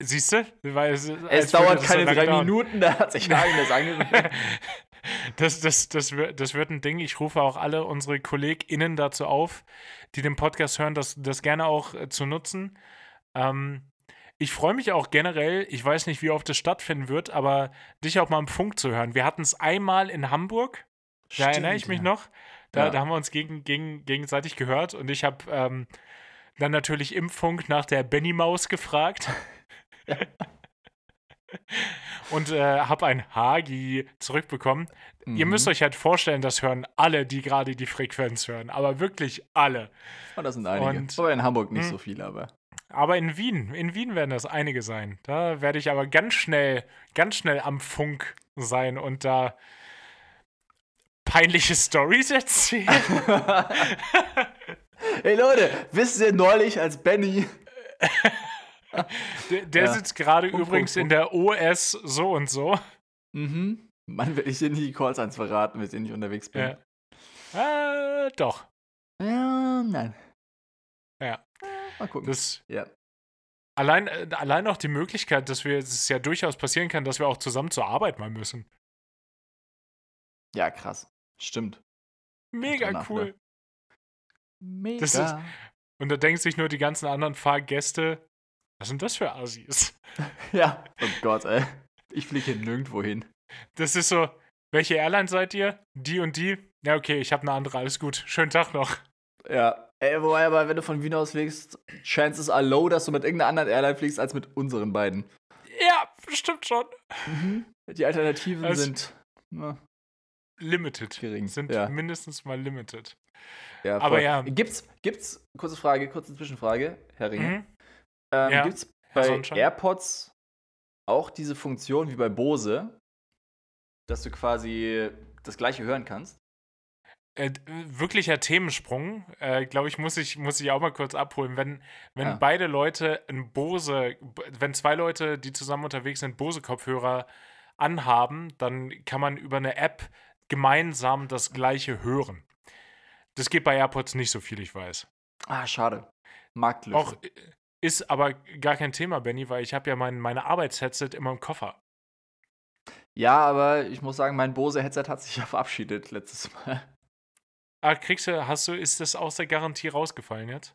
[SPEAKER 1] Siehst du?
[SPEAKER 2] Es, es dauert keine drei dauern. Minuten, da hat sich Hagen das
[SPEAKER 1] angehört. Das, das, das, wird, das wird ein Ding. Ich rufe auch alle unsere KollegInnen dazu auf, die den Podcast hören, das, das gerne auch äh, zu nutzen. Ähm, ich freue mich auch generell, ich weiß nicht, wie oft das stattfinden wird, aber dich auch mal im Funk zu hören. Wir hatten es einmal in Hamburg, Stimmt, da erinnere ich mich ja. noch. Da, ja. da, haben wir uns gegen, gegen, gegenseitig gehört und ich habe ähm, dann natürlich im Funk nach der Benny Maus gefragt. und äh, habe ein Hagi zurückbekommen. Mhm. Ihr müsst euch halt vorstellen, das hören alle, die gerade die Frequenz hören, aber wirklich alle.
[SPEAKER 2] Oh, das sind einige. Und, aber in Hamburg nicht mh. so viele, aber.
[SPEAKER 1] Aber in Wien, in Wien werden das einige sein. Da werde ich aber ganz schnell, ganz schnell am Funk sein und da peinliche Stories erzählen.
[SPEAKER 2] hey Leute, wisst ihr neulich, als Benny
[SPEAKER 1] der, der ja. sitzt gerade übrigens in der OS so und so.
[SPEAKER 2] Mhm. Mann, will ich dir nicht die Calls eins verraten, mit denen ich unterwegs bin.
[SPEAKER 1] Ja. Äh, doch.
[SPEAKER 2] Ja, nein.
[SPEAKER 1] Ja.
[SPEAKER 2] Mal gucken.
[SPEAKER 1] Das,
[SPEAKER 2] ja.
[SPEAKER 1] Allein, äh, allein auch die Möglichkeit, dass wir, es ja durchaus passieren kann, dass wir auch zusammen zur Arbeit mal müssen.
[SPEAKER 2] Ja, krass. Stimmt.
[SPEAKER 1] Mega cool.
[SPEAKER 2] Mega. Ist,
[SPEAKER 1] und da denken sich nur die ganzen anderen Fahrgäste, was sind das für Asis?
[SPEAKER 2] ja, oh Gott, ey. Ich fliege hier nirgendwo hin.
[SPEAKER 1] Das ist so, welche Airline seid ihr? Die und die? Ja, okay, ich habe eine andere, alles gut. Schönen Tag noch.
[SPEAKER 2] Ja, ey, wobei aber, wenn du von Wien aus fliegst, chances are low, dass du mit irgendeiner anderen Airline fliegst, als mit unseren beiden.
[SPEAKER 1] Ja, bestimmt schon.
[SPEAKER 2] Mhm. Die Alternativen also, sind na,
[SPEAKER 1] limited.
[SPEAKER 2] Gering.
[SPEAKER 1] Sind
[SPEAKER 2] ja.
[SPEAKER 1] mindestens mal limited.
[SPEAKER 2] Ja, aber ja. Gibt's, gibt's, kurze Frage, kurze Zwischenfrage, Herr Ringe. Mhm. Ähm, ja, Gibt es bei AirPods auch diese Funktion wie bei Bose, dass du quasi das gleiche hören kannst?
[SPEAKER 1] Äh, wirklicher Themensprung, äh, glaube ich, muss ich, muss ich auch mal kurz abholen. Wenn, wenn ja. beide Leute ein Bose, wenn zwei Leute, die zusammen unterwegs sind, Bose-Kopfhörer anhaben, dann kann man über eine App gemeinsam das gleiche hören. Das geht bei AirPods nicht so viel, ich weiß.
[SPEAKER 2] Ah, schade. Marktlücke.
[SPEAKER 1] Auch, äh, ist aber gar kein Thema, Benny, weil ich habe ja mein, meine Arbeitsheadset immer im Koffer.
[SPEAKER 2] Ja, aber ich muss sagen, mein Bose-Headset hat sich ja verabschiedet letztes Mal.
[SPEAKER 1] Ah, kriegst du, hast du, ist das aus der Garantie rausgefallen jetzt?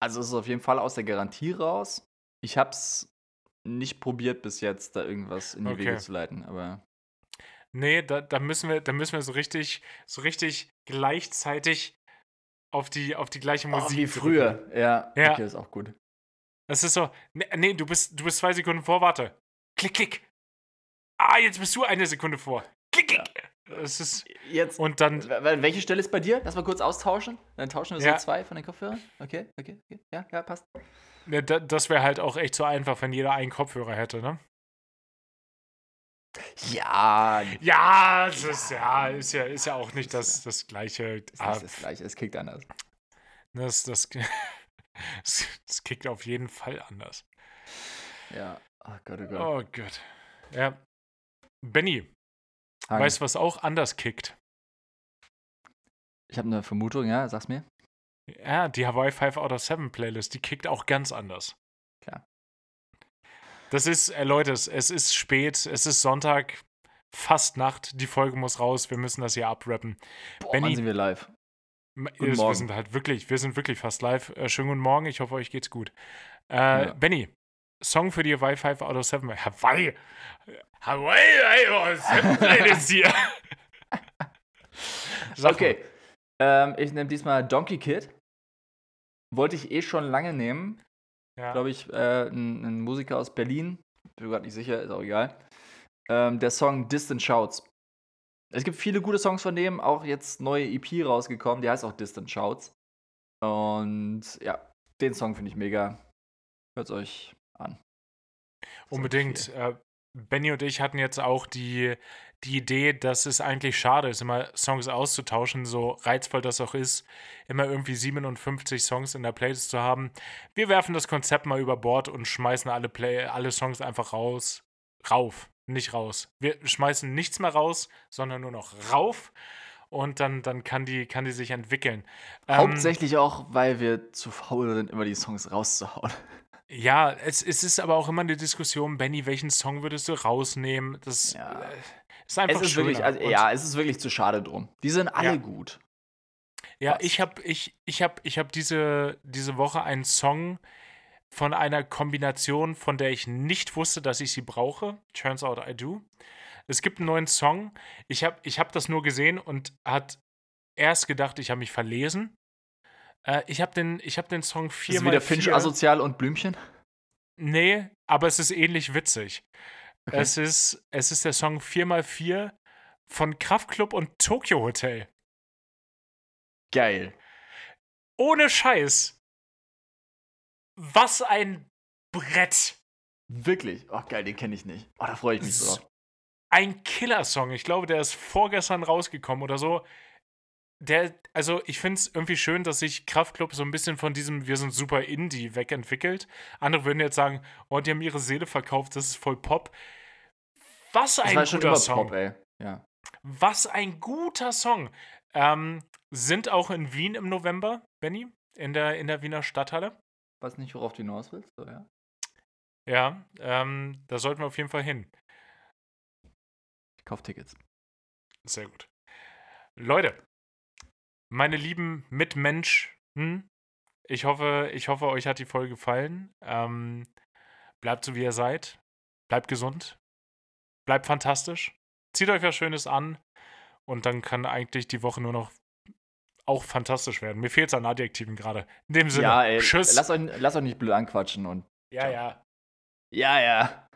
[SPEAKER 2] Also es ist auf jeden Fall aus der Garantie raus. Ich hab's nicht probiert bis jetzt, da irgendwas in die okay. Wege zu leiten, aber.
[SPEAKER 1] Nee, da, da müssen wir, da müssen wir so richtig, so richtig gleichzeitig auf die, auf die gleiche Musik. Oh,
[SPEAKER 2] wie früher, ja. ja. Okay, ist auch gut.
[SPEAKER 1] Das ist so, nee, nee, du, bist, du bist zwei Sekunden vor, warte. Klick, klick. Ah, jetzt bist du eine Sekunde vor. Klick, klick. Ja. Das ist.
[SPEAKER 2] Jetzt.
[SPEAKER 1] Und dann.
[SPEAKER 2] Welche Stelle ist bei dir? Lass mal kurz austauschen. Dann tauschen wir so ja. zwei von den Kopfhörern. Okay, okay, okay. Ja, ja, passt.
[SPEAKER 1] Ja, das wäre halt auch echt so einfach, wenn jeder einen Kopfhörer hätte, ne?
[SPEAKER 2] Ja.
[SPEAKER 1] Ja, das ist ja, ist ja, ist ja auch nicht das, das gleiche.
[SPEAKER 2] Ist nicht das gleiche, es kickt anders.
[SPEAKER 1] Das, das, das, das kickt auf jeden Fall anders.
[SPEAKER 2] Ja. Oh Gott, oh Gott.
[SPEAKER 1] Oh Gott. Ja. Benny, weißt du, was auch anders kickt?
[SPEAKER 2] Ich habe eine Vermutung, ja, sag's mir.
[SPEAKER 1] Ja, die Hawaii 5 out of 7 Playlist, die kickt auch ganz anders. Das ist, äh, Leute, es ist spät, es ist Sonntag, fast Nacht, die Folge muss raus, wir müssen das hier abrappen.
[SPEAKER 2] Boah, Benny, sind wir live?
[SPEAKER 1] Guten wir sind halt wirklich, wir sind wirklich fast live. Äh, schönen guten Morgen, ich hoffe, euch geht's gut. Äh, ja. Benny, Song für die Hawaii 5 out of 7. Hawaii! Hawaii 5 out of 7 Playlist hier.
[SPEAKER 2] okay. Ähm, ich nehme diesmal Donkey Kid. Wollte ich eh schon lange nehmen. Ja. Glaube ich, äh, ein, ein, Musiker aus Berlin. Bin mir gerade nicht sicher, ist auch egal. Ähm, der Song Distant Shouts. Es gibt viele gute Songs von dem, auch jetzt neue EP rausgekommen, die heißt auch Distant Shouts. Und ja, den Song finde ich mega. Hört euch an.
[SPEAKER 1] Unbedingt. Äh, Benny und ich hatten jetzt auch die, die Idee, dass es eigentlich schade ist, immer Songs auszutauschen, so reizvoll das auch ist, immer irgendwie 57 Songs in der Playlist zu haben. Wir werfen das Konzept mal über Bord und schmeißen alle, Play alle Songs einfach raus. Rauf, nicht raus. Wir schmeißen nichts mehr raus, sondern nur noch rauf. Und dann, dann kann, die, kann die sich entwickeln.
[SPEAKER 2] Ähm, Hauptsächlich ähm, auch, weil wir zu faul sind, immer die Songs rauszuhauen.
[SPEAKER 1] Ja, es, es ist aber auch immer eine Diskussion, Benny, welchen Song würdest du rausnehmen? Das
[SPEAKER 2] ja.
[SPEAKER 1] äh, ist einfach
[SPEAKER 2] es ist wirklich, also, Ja, es ist wirklich zu schade drum. Die sind alle ja. gut.
[SPEAKER 1] Ja, Was? ich habe ich, ich hab, ich hab diese, diese Woche einen Song von einer Kombination, von der ich nicht wusste, dass ich sie brauche. Turns out I do. Es gibt einen neuen Song. Ich habe ich hab das nur gesehen und hat erst gedacht, ich habe mich verlesen. Äh, ich habe den, hab den Song viermal.
[SPEAKER 2] Ist wieder Finch asozial und Blümchen?
[SPEAKER 1] Nee, aber es ist ähnlich witzig. Okay. Es, ist, es ist der Song 4x4 von Kraftklub und Tokyo Hotel.
[SPEAKER 2] Geil.
[SPEAKER 1] Ohne Scheiß. Was ein Brett.
[SPEAKER 2] Wirklich? Oh, geil, den kenne ich nicht. Oh, da freue ich mich drauf.
[SPEAKER 1] Ein Killer-Song. Ich glaube, der ist vorgestern rausgekommen oder so. Der, also ich finde es irgendwie schön, dass sich Kraftklub so ein bisschen von diesem Wir sind super Indie wegentwickelt. Andere würden jetzt sagen, oh, die haben ihre Seele verkauft, das ist voll Pop. Was ein das guter Song. Pop, ey. Ja. Was ein guter Song. Ähm, sind auch in Wien im November, Benny, in der, in der Wiener Stadthalle.
[SPEAKER 2] Weiß nicht, worauf du hinaus willst, so, ja?
[SPEAKER 1] Ja, ähm, da sollten wir auf jeden Fall hin.
[SPEAKER 2] Ich kauf Tickets.
[SPEAKER 1] Sehr gut. Leute, meine lieben Mitmenschen, ich hoffe, ich hoffe, euch hat die Folge gefallen. Ähm, bleibt so, wie ihr seid. Bleibt gesund. Bleibt fantastisch. Zieht euch was Schönes an. Und dann kann eigentlich die Woche nur noch auch fantastisch werden. Mir fehlt es an Adjektiven gerade. In dem Sinne,
[SPEAKER 2] ja, ey, tschüss. Lass euch, lass euch nicht blöd anquatschen und.
[SPEAKER 1] Ja, ja.
[SPEAKER 2] Ja, ja.